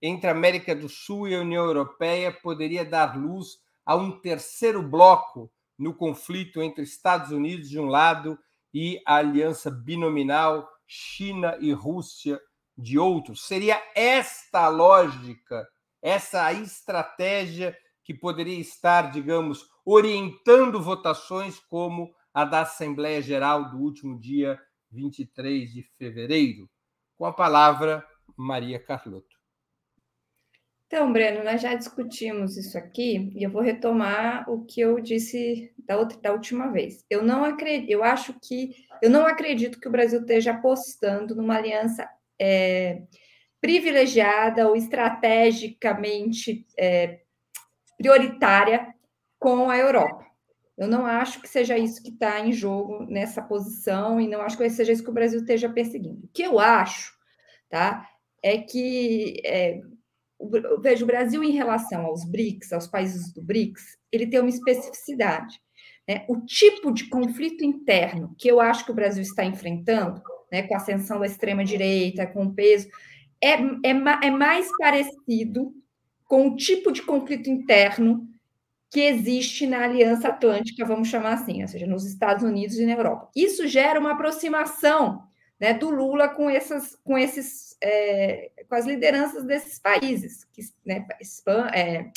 entre a América do Sul e a União Europeia poderia dar luz a um terceiro bloco no conflito entre Estados Unidos de um lado e a aliança binominal China e Rússia de outros. Seria esta a lógica, essa estratégia que poderia estar, digamos, orientando votações como a da Assembleia Geral do último dia 23 de fevereiro. Com a palavra, Maria Carlotto. Então, Breno, nós já discutimos isso aqui e eu vou retomar o que eu disse da, outra, da última vez. Eu não acredito, eu acho que eu não acredito que o Brasil esteja apostando numa aliança é, privilegiada ou estrategicamente é, prioritária com a Europa. Eu não acho que seja isso que está em jogo nessa posição e não acho que seja isso que o Brasil esteja perseguindo. O que eu acho, tá, é que é, veja o Brasil em relação aos BRICS, aos países do BRICS, ele tem uma especificidade. Né? O tipo de conflito interno que eu acho que o Brasil está enfrentando né, com a ascensão da extrema-direita, com o peso, é, é, é mais parecido com o tipo de conflito interno que existe na Aliança Atlântica, vamos chamar assim, ou seja, nos Estados Unidos e na Europa. Isso gera uma aproximação né, do Lula com essas, com esses, é, com as lideranças desses países, que, né, Espanha, é,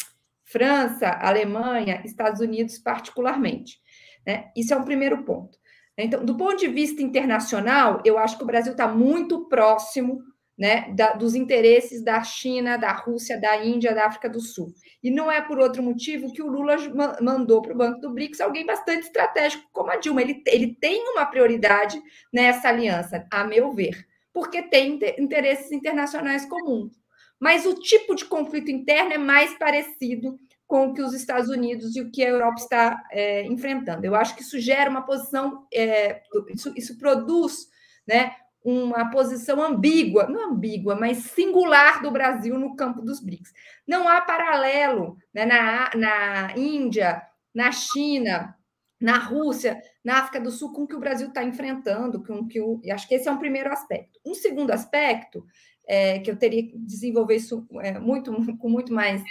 França, Alemanha, Estados Unidos, particularmente. Né? Isso é um primeiro ponto. Então, do ponto de vista internacional, eu acho que o Brasil está muito próximo né, da, dos interesses da China, da Rússia, da Índia, da África do Sul. E não é por outro motivo que o Lula mandou para o Banco do BRICS alguém bastante estratégico como a Dilma. Ele, ele tem uma prioridade nessa aliança, a meu ver, porque tem interesses internacionais comuns. Mas o tipo de conflito interno é mais parecido com o que os Estados Unidos e o que a Europa está é, enfrentando. Eu acho que isso gera uma posição, é, isso, isso produz né, uma posição ambígua, não ambígua, mas singular do Brasil no campo dos BRICS. Não há paralelo né, na, na Índia, na China, na Rússia, na África do Sul, com o que o Brasil está enfrentando, com que o, acho que esse é um primeiro aspecto. Um segundo aspecto, é, que eu teria que desenvolver isso é, muito, com muito mais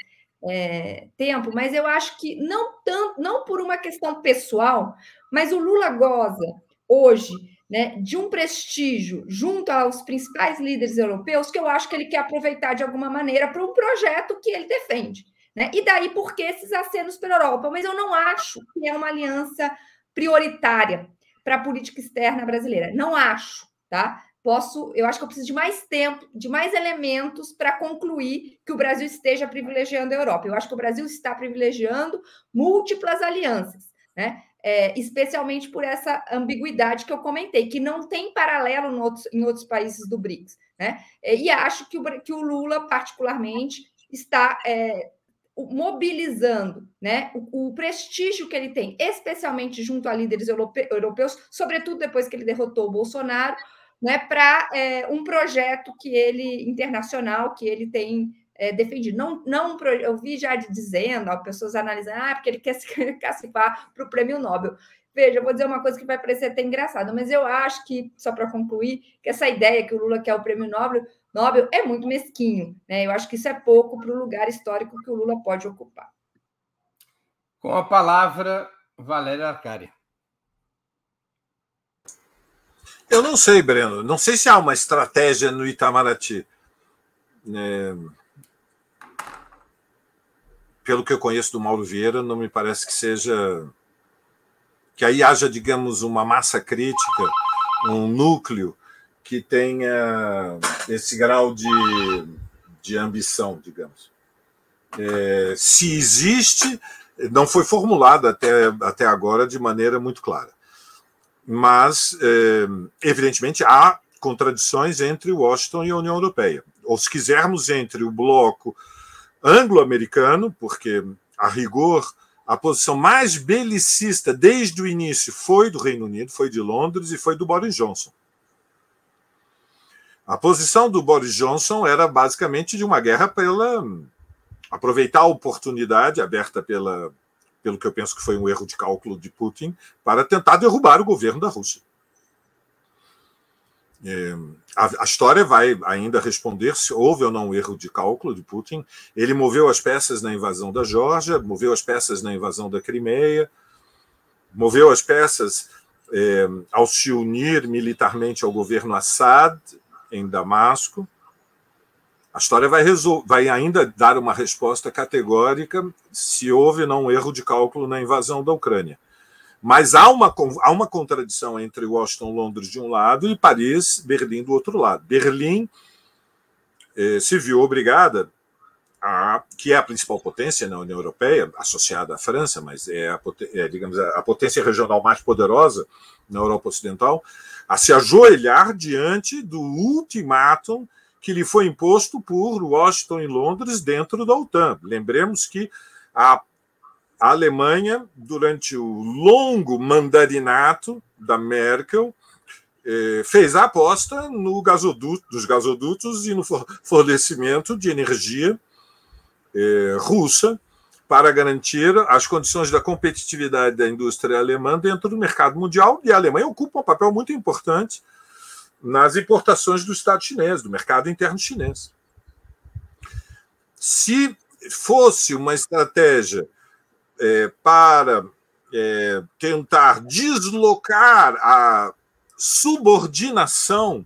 é, tempo, mas eu acho que não tanto, não por uma questão pessoal, mas o Lula goza hoje né, de um prestígio junto aos principais líderes europeus que eu acho que ele quer aproveitar de alguma maneira para um projeto que ele defende. Né? E daí por que esses acenos pela Europa? Mas eu não acho que é uma aliança prioritária para a política externa brasileira. Não acho, tá? posso, eu acho que eu preciso de mais tempo, de mais elementos para concluir que o Brasil esteja privilegiando a Europa. Eu acho que o Brasil está privilegiando múltiplas alianças, né? É, especialmente por essa ambiguidade que eu comentei, que não tem paralelo em outros, em outros países do BRICS. Né? E acho que o, que o Lula, particularmente, está é, mobilizando né, o, o, prestígio que ele tem, especialmente junto a líderes europe, europeus, sobretudo depois que ele derrotou o Bolsonaro, né, para é, um projeto que ele internacional que ele tem é, defendido. Não, não, eu vi já dizendo, ó, pessoas analisando, ah, porque ele quer se classificar para o prêmio Nobel. Veja, eu vou dizer uma coisa que vai parecer até engraçado, mas eu acho que, só para concluir, que essa ideia que o Lula quer o prêmio Nobel, Nobel é muito mesquinho. Né? Eu acho que isso é pouco para o lugar histórico que o Lula pode ocupar. Com a palavra, Valéria Arcari. Eu não sei, Breno. Não sei se há uma estratégia no Itamaraty. É... Pelo que eu conheço do Mauro Vieira, não me parece que seja. que aí haja, digamos, uma massa crítica, um núcleo que tenha esse grau de, de ambição, digamos. É, se existe, não foi formulada até, até agora de maneira muito clara. Mas, é, evidentemente, há contradições entre Washington e a União Europeia. Ou, se quisermos, entre o bloco anglo-americano, porque, a rigor, a posição mais belicista desde o início foi do Reino Unido, foi de Londres e foi do Boris Johnson. A posição do Boris Johnson era basicamente de uma guerra pela aproveitar a oportunidade aberta pela, pelo que eu penso que foi um erro de cálculo de Putin, para tentar derrubar o governo da Rússia. É, a, a, história vai ainda responder se houve ou não um erro de cálculo de Putin. Ele moveu as peças na invasão da Geórgia, moveu as peças na invasão da Crimeia, moveu as peças é, ao se unir militarmente ao governo Assad em Damasco. A história vai, vai, ainda dar uma resposta categórica se houve ou não um erro de cálculo na invasão da Ucrânia. Mas há uma, há uma contradição entre Washington, Londres de um lado e Paris, Berlim do outro lado. Berlim eh, se viu obrigada, a, que é a principal potência na União Europeia, associada à França, mas é, a, é digamos, a potência regional mais poderosa na Europa Ocidental, a se ajoelhar diante do ultimátum que lhe foi imposto por Washington e Londres dentro da OTAN. Lembremos que a, a Alemanha, durante o longo mandarinato da Merkel, eh, fez a aposta no gasoduto, nos gasodutos e no fornecimento de energia eh, russa para garantir as condições da competitividade da indústria alemã dentro do mercado mundial, e a Alemanha ocupa um papel muito importante nas importações do Estado chinês, do mercado interno chinês. Se fosse uma estratégia é, para é, tentar deslocar a subordinação,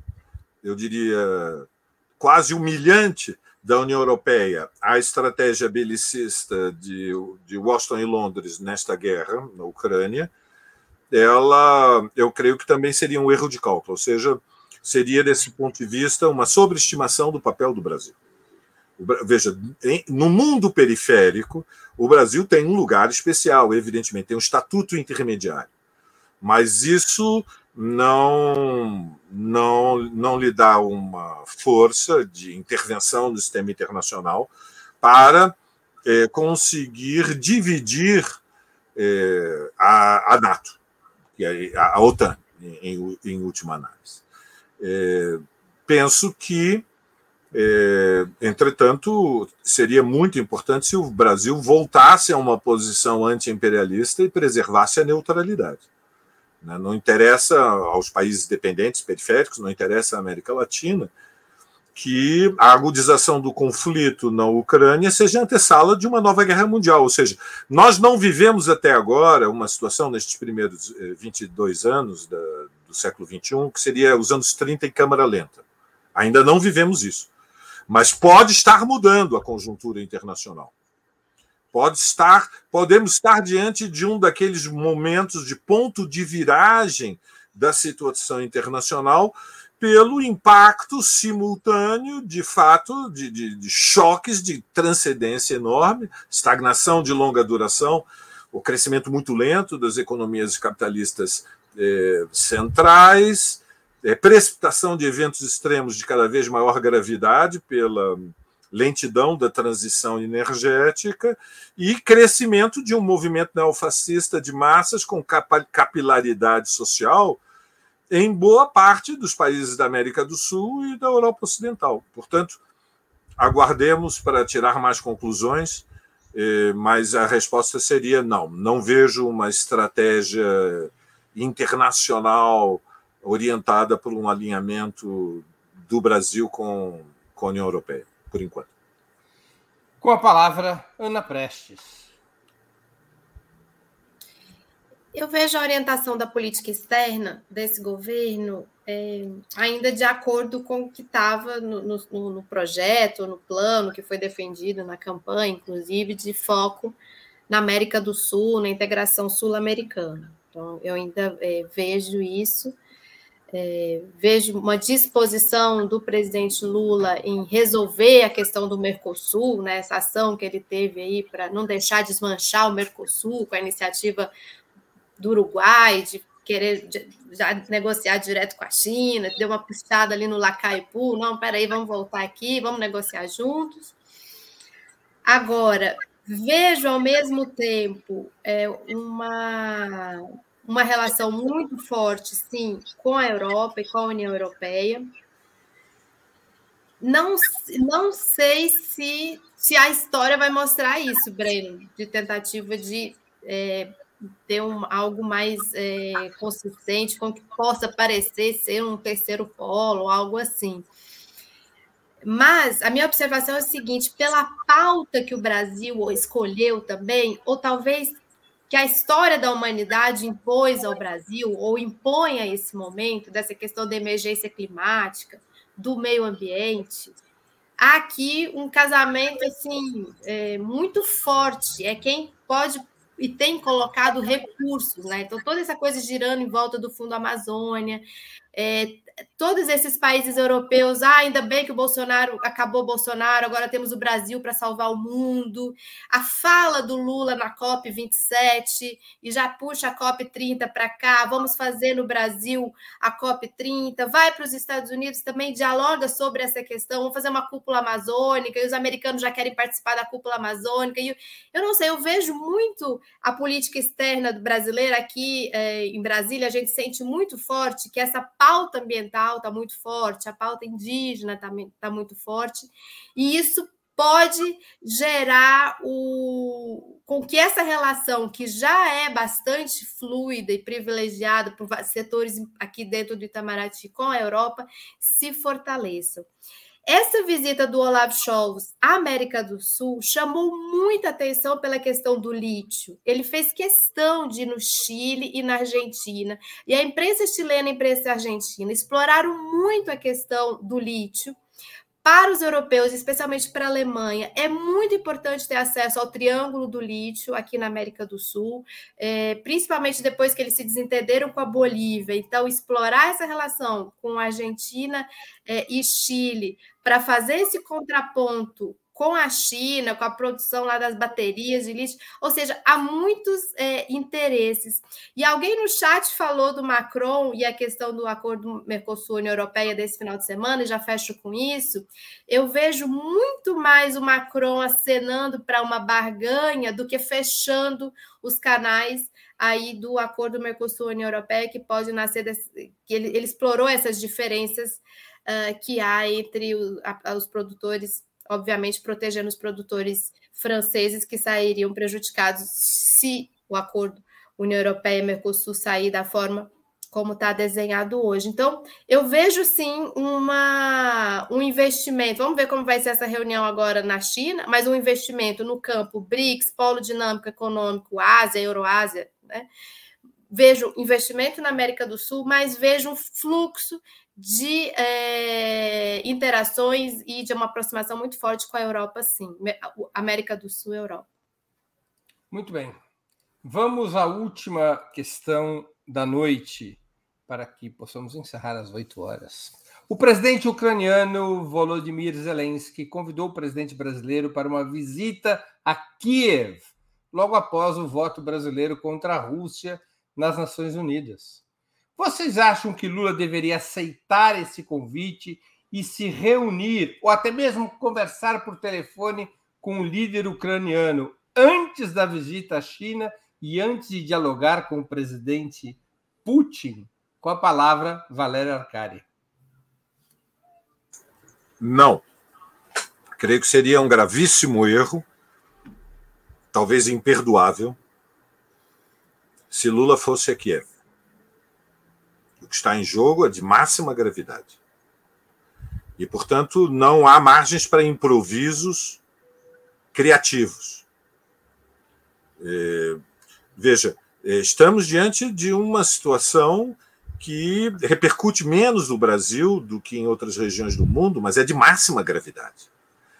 eu diria quase humilhante, da União Europeia à estratégia belicista de, de Washington e Londres nesta guerra na Ucrânia, ela, eu creio que também seria um erro de cálculo, ou seja, seria, desse ponto de vista, uma sobreestimação do papel do Brasil. Veja, no mundo periférico, o Brasil tem um lugar especial, evidentemente, tem um estatuto intermediário. Mas isso não, não, não lhe dá uma força de intervenção no sistema internacional para é, conseguir dividir é, a, a NATO, é a, a OTAN, em, em, última análise. É, penso que, é, entretanto, seria muito importante se o Brasil voltasse a uma posição anti-imperialista e preservasse a neutralidade. Né? Não interessa aos países dependentes periféricos, não interessa à América Latina, que a agudização do conflito na Ucrânia seja antessala de uma nova guerra mundial. Ou seja, nós não vivemos até agora uma situação nestes primeiros 22 eh, anos da, do século XXI, que seria os anos 30 em câmara lenta. Ainda não vivemos isso. Mas pode estar mudando a conjuntura internacional. Pode estar, podemos estar diante de um daqueles momentos de ponto de viragem da situação internacional pelo impacto simultâneo, de fato, de, de, de choques de transcendência enorme, estagnação de longa duração. o crescimento muito lento das economias capitalistas é, centrais, é, precipitação de eventos extremos de cada vez maior gravidade pela lentidão da transição energética e crescimento de um movimento neofascista de massas com capilaridade social em boa parte dos países da América do Sul e da Europa Ocidental. Portanto, aguardemos para tirar mais conclusões, eh, mas a resposta seria não. Não vejo uma estratégia internacional orientada por um alinhamento do Brasil com, com a União Europeia por enquanto. Com a palavra, Ana Prestes. Eu vejo a orientação da política externa desse governo é, ainda de acordo com o que estava no, no, no, projeto, no plano que foi defendido na campanha, inclusive de foco na América do Sul, na integração sul-americana. Então, eu ainda é, vejo isso é, vejo uma disposição do presidente Lula em resolver a questão do Mercosul, né, essa ação que ele teve aí para não deixar desmanchar o Mercosul com a iniciativa do Uruguai de querer já negociar direto com a China, deu uma puxada ali no Lacaipu, não, peraí, vamos voltar aqui, vamos negociar juntos. Agora, vejo ao mesmo tempo é, uma uma relação muito forte, sim, com a Europa e com a União Europeia. Não, não sei se, se a história vai mostrar isso, Breno, de tentativa de é, ter um, algo mais é, consistente, com que possa parecer ser um terceiro polo, algo assim. Mas a minha observação é o seguinte: pela pauta que o Brasil escolheu também, ou talvez que a história da humanidade impôs ao Brasil, ou impõe a esse momento, dessa questão da emergência climática, do meio ambiente, há aqui um casamento assim é, muito forte. É quem pode e tem colocado recursos, né? Então, toda essa coisa girando em volta do Fundo Amazônia, é, todos esses países europeus, ah, ainda bem que o Bolsonaro acabou Bolsonaro, agora temos o Brasil para salvar o mundo. A fala do Lula na COP 27 e já puxa a COP 30 para cá, vamos fazer no Brasil a COP 30, vai para os Estados Unidos também dialoga sobre essa questão, vamos fazer uma cúpula amazônica, e os americanos já querem participar da cúpula amazônica. E eu não sei, eu vejo muito a política externa brasileira aqui é, em Brasília, a gente sente muito forte que essa pauta ambiental ambiental está muito forte, a pauta indígena está tá muito forte, e isso pode gerar o com que essa relação que já é bastante fluida e privilegiada por setores aqui dentro do Itamaraty com a Europa se fortaleça. Essa visita do Olaf Scholz à América do Sul chamou muita atenção pela questão do lítio. Ele fez questão de ir no Chile e na Argentina. E a imprensa chilena e a imprensa argentina exploraram muito a questão do lítio para os europeus, especialmente para a Alemanha, é muito importante ter acesso ao Triângulo do Lítio aqui na América do Sul, é, principalmente depois que eles se desentenderam com a Bolívia. Então, explorar essa relação com a Argentina é, e Chile para fazer esse contraponto com a China, com a produção lá das baterias de lítio, ou seja, há muitos é, interesses. E alguém no chat falou do Macron e a questão do acordo Mercosul-União Europeia desse final de semana, e já fecho com isso. Eu vejo muito mais o Macron acenando para uma barganha do que fechando os canais aí do acordo Mercosul-União Europeia, que pode nascer, desse, que ele, ele explorou essas diferenças uh, que há entre o, a, os produtores obviamente protegendo os produtores franceses que sairiam prejudicados se o acordo União Europeia Mercosul sair da forma como está desenhado hoje. Então, eu vejo sim uma, um investimento. Vamos ver como vai ser essa reunião agora na China, mas um investimento no campo BRICS, Polo Dinâmico Econômico, Ásia, Euroásia, né? Vejo investimento na América do Sul, mas vejo um fluxo de é, interações e de uma aproximação muito forte com a Europa, sim. América do Sul e Europa. Muito bem. Vamos à última questão da noite, para que possamos encerrar às 8 horas. O presidente ucraniano Volodymyr Zelensky convidou o presidente brasileiro para uma visita a Kiev logo após o voto brasileiro contra a Rússia nas Nações Unidas. Vocês acham que Lula deveria aceitar esse convite e se reunir, ou até mesmo conversar por telefone com o líder ucraniano antes da visita à China e antes de dialogar com o presidente Putin? Com a palavra, Valéria Arcari. Não. Creio que seria um gravíssimo erro, talvez imperdoável, se Lula fosse a Kiev. O que está em jogo é de máxima gravidade. E, portanto, não há margens para improvisos criativos. É, veja, é, estamos diante de uma situação que repercute menos no Brasil do que em outras regiões do mundo, mas é de máxima gravidade.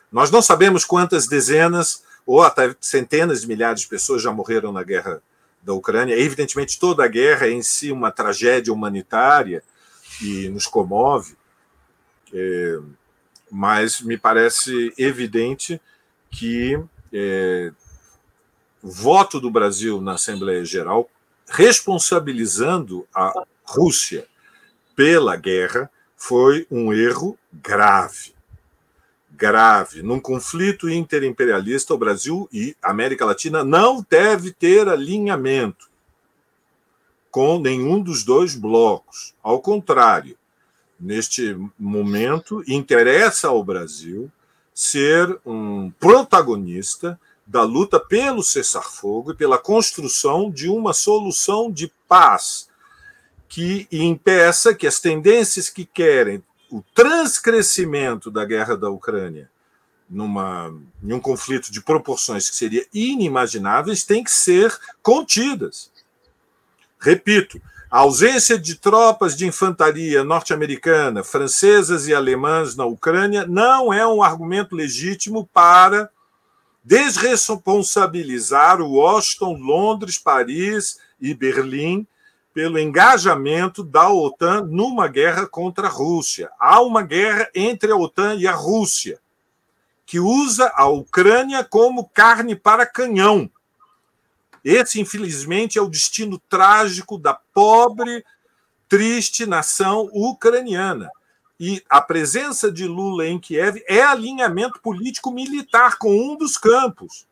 Nós não sabemos quantas dezenas ou até centenas de milhares de pessoas já morreram na guerra da Ucrânia. Evidentemente, toda a guerra é em si uma tragédia humanitária e nos comove, é, mas me parece evidente que é, o voto do Brasil na Assembleia Geral, responsabilizando a Rússia pela guerra, foi um erro grave grave. Num conflito interimperialista, o Brasil e a América Latina não deve ter alinhamento com nenhum dos dois blocos. Ao contrário, neste momento, interessa ao Brasil ser um protagonista da luta pelo cessar-fogo e pela construção de uma solução de paz que impeça que as tendências que querem o transcrescimento da guerra da Ucrânia numa, em um conflito de proporções que seria inimagináveis tem que ser contidas. Repito, a ausência de tropas de infantaria norte-americana, francesas e alemãs na Ucrânia não é um argumento legítimo para desresponsabilizar Washington, Londres, Paris e Berlim pelo engajamento da OTAN numa guerra contra a Rússia. Há uma guerra entre a OTAN e a Rússia, que usa a Ucrânia como carne para canhão. Esse, infelizmente, é o destino trágico da pobre, triste nação ucraniana. E a presença de Lula em Kiev é alinhamento político-militar com um dos campos.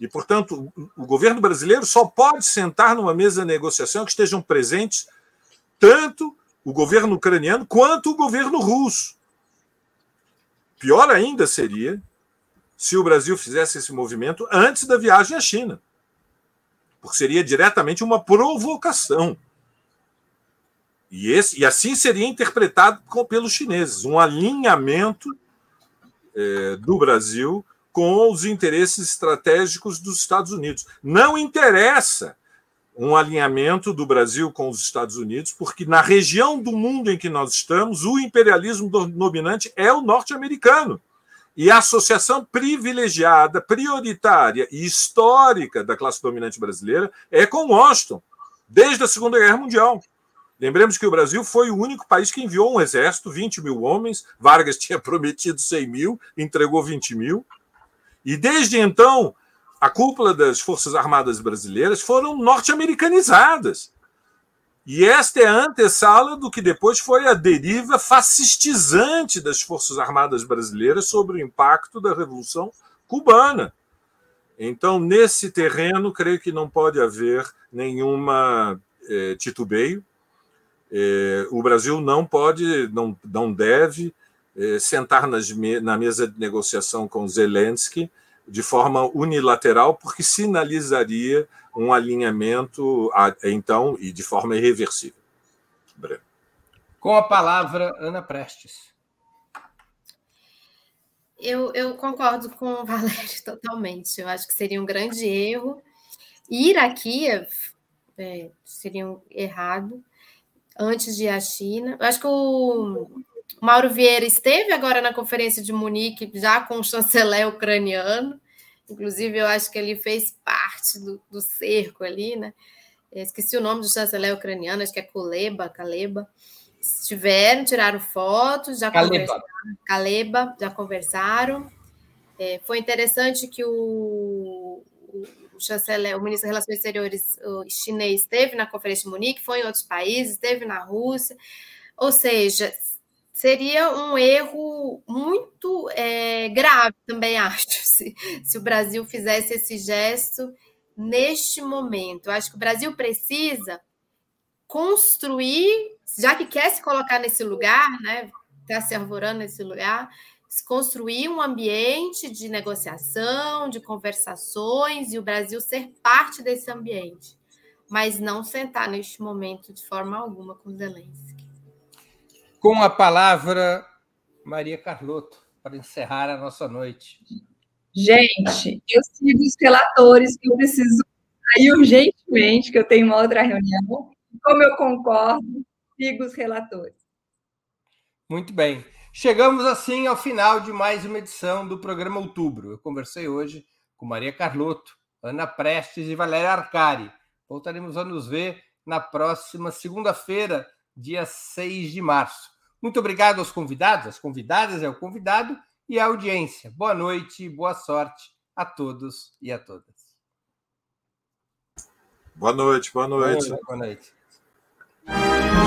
E, portanto, o governo brasileiro só pode sentar numa mesa de negociação que estejam presentes tanto o governo ucraniano quanto o governo russo. Pior ainda seria se o Brasil fizesse esse movimento antes da viagem à China, porque seria diretamente uma provocação. E, esse, e assim seria interpretado pelos chineses um alinhamento é, do Brasil com os interesses estratégicos dos Estados Unidos. Não interessa um alinhamento do Brasil com os Estados Unidos, porque na região do mundo em que nós estamos, o imperialismo dominante é o norte-americano. E a associação privilegiada, prioritária e histórica da classe dominante brasileira é com Washington, desde a Segunda Guerra Mundial. Lembremos que o Brasil foi o único país que enviou um exército, 20 mil homens. Vargas tinha prometido 100 mil, entregou 20 mil. E desde então, a cúpula das Forças Armadas brasileiras foram norte-americanizadas. E esta é a antessala do que depois foi a deriva fascistizante das Forças Armadas brasileiras sobre o impacto da Revolução Cubana. Então, nesse terreno, creio que não pode haver nenhuma é, titubeio. É, o Brasil não pode, não, não deve eh, sentar na mesa de negociação com Zelensky de forma unilateral, porque sinalizaria um alinhamento, então, e de forma irreversível. Breno. Com a palavra, Ana Prestes. Eu, eu concordo com o Valério totalmente. Eu acho que seria um grande erro. Ir a Kiev é, seria um errado antes de ir à China. Eu acho que o, Mauro Vieira esteve agora na conferência de Munique, já com o chanceler ucraniano. Inclusive, eu acho que ele fez parte do, do cerco ali, né? Esqueci o nome do chanceler ucraniano, acho que é Kuleba, Kaleba. Estiveram, tiraram fotos, já Kaleba. conversaram. Kaleba, já conversaram. É, foi interessante que o, o chanceler, o ministro das Relações Exteriores chinês esteve na Conferência de Munique, foi em outros países, esteve na Rússia. Ou seja, seria um erro muito é, grave, também acho, se, se o Brasil fizesse esse gesto neste momento. Eu acho que o Brasil precisa construir, já que quer se colocar nesse lugar, né? Está se arvorando nesse lugar, construir um ambiente de negociação, de conversações e o Brasil ser parte desse ambiente, mas não sentar neste momento de forma alguma com Zelensky. Com a palavra, Maria Carlotto, para encerrar a nossa noite. Gente, eu sigo os relatores que eu preciso sair urgentemente, que eu tenho uma outra reunião. Como eu concordo, sigo os relatores. Muito bem. Chegamos assim ao final de mais uma edição do programa Outubro. Eu conversei hoje com Maria Carlotto, Ana Prestes e Valéria Arcari. Voltaremos a nos ver na próxima segunda-feira, dia 6 de março. Muito obrigado aos convidados, às convidadas ao convidado e à audiência. Boa noite, boa sorte a todos e a todas. Boa noite, boa noite. Boa noite. Boa noite.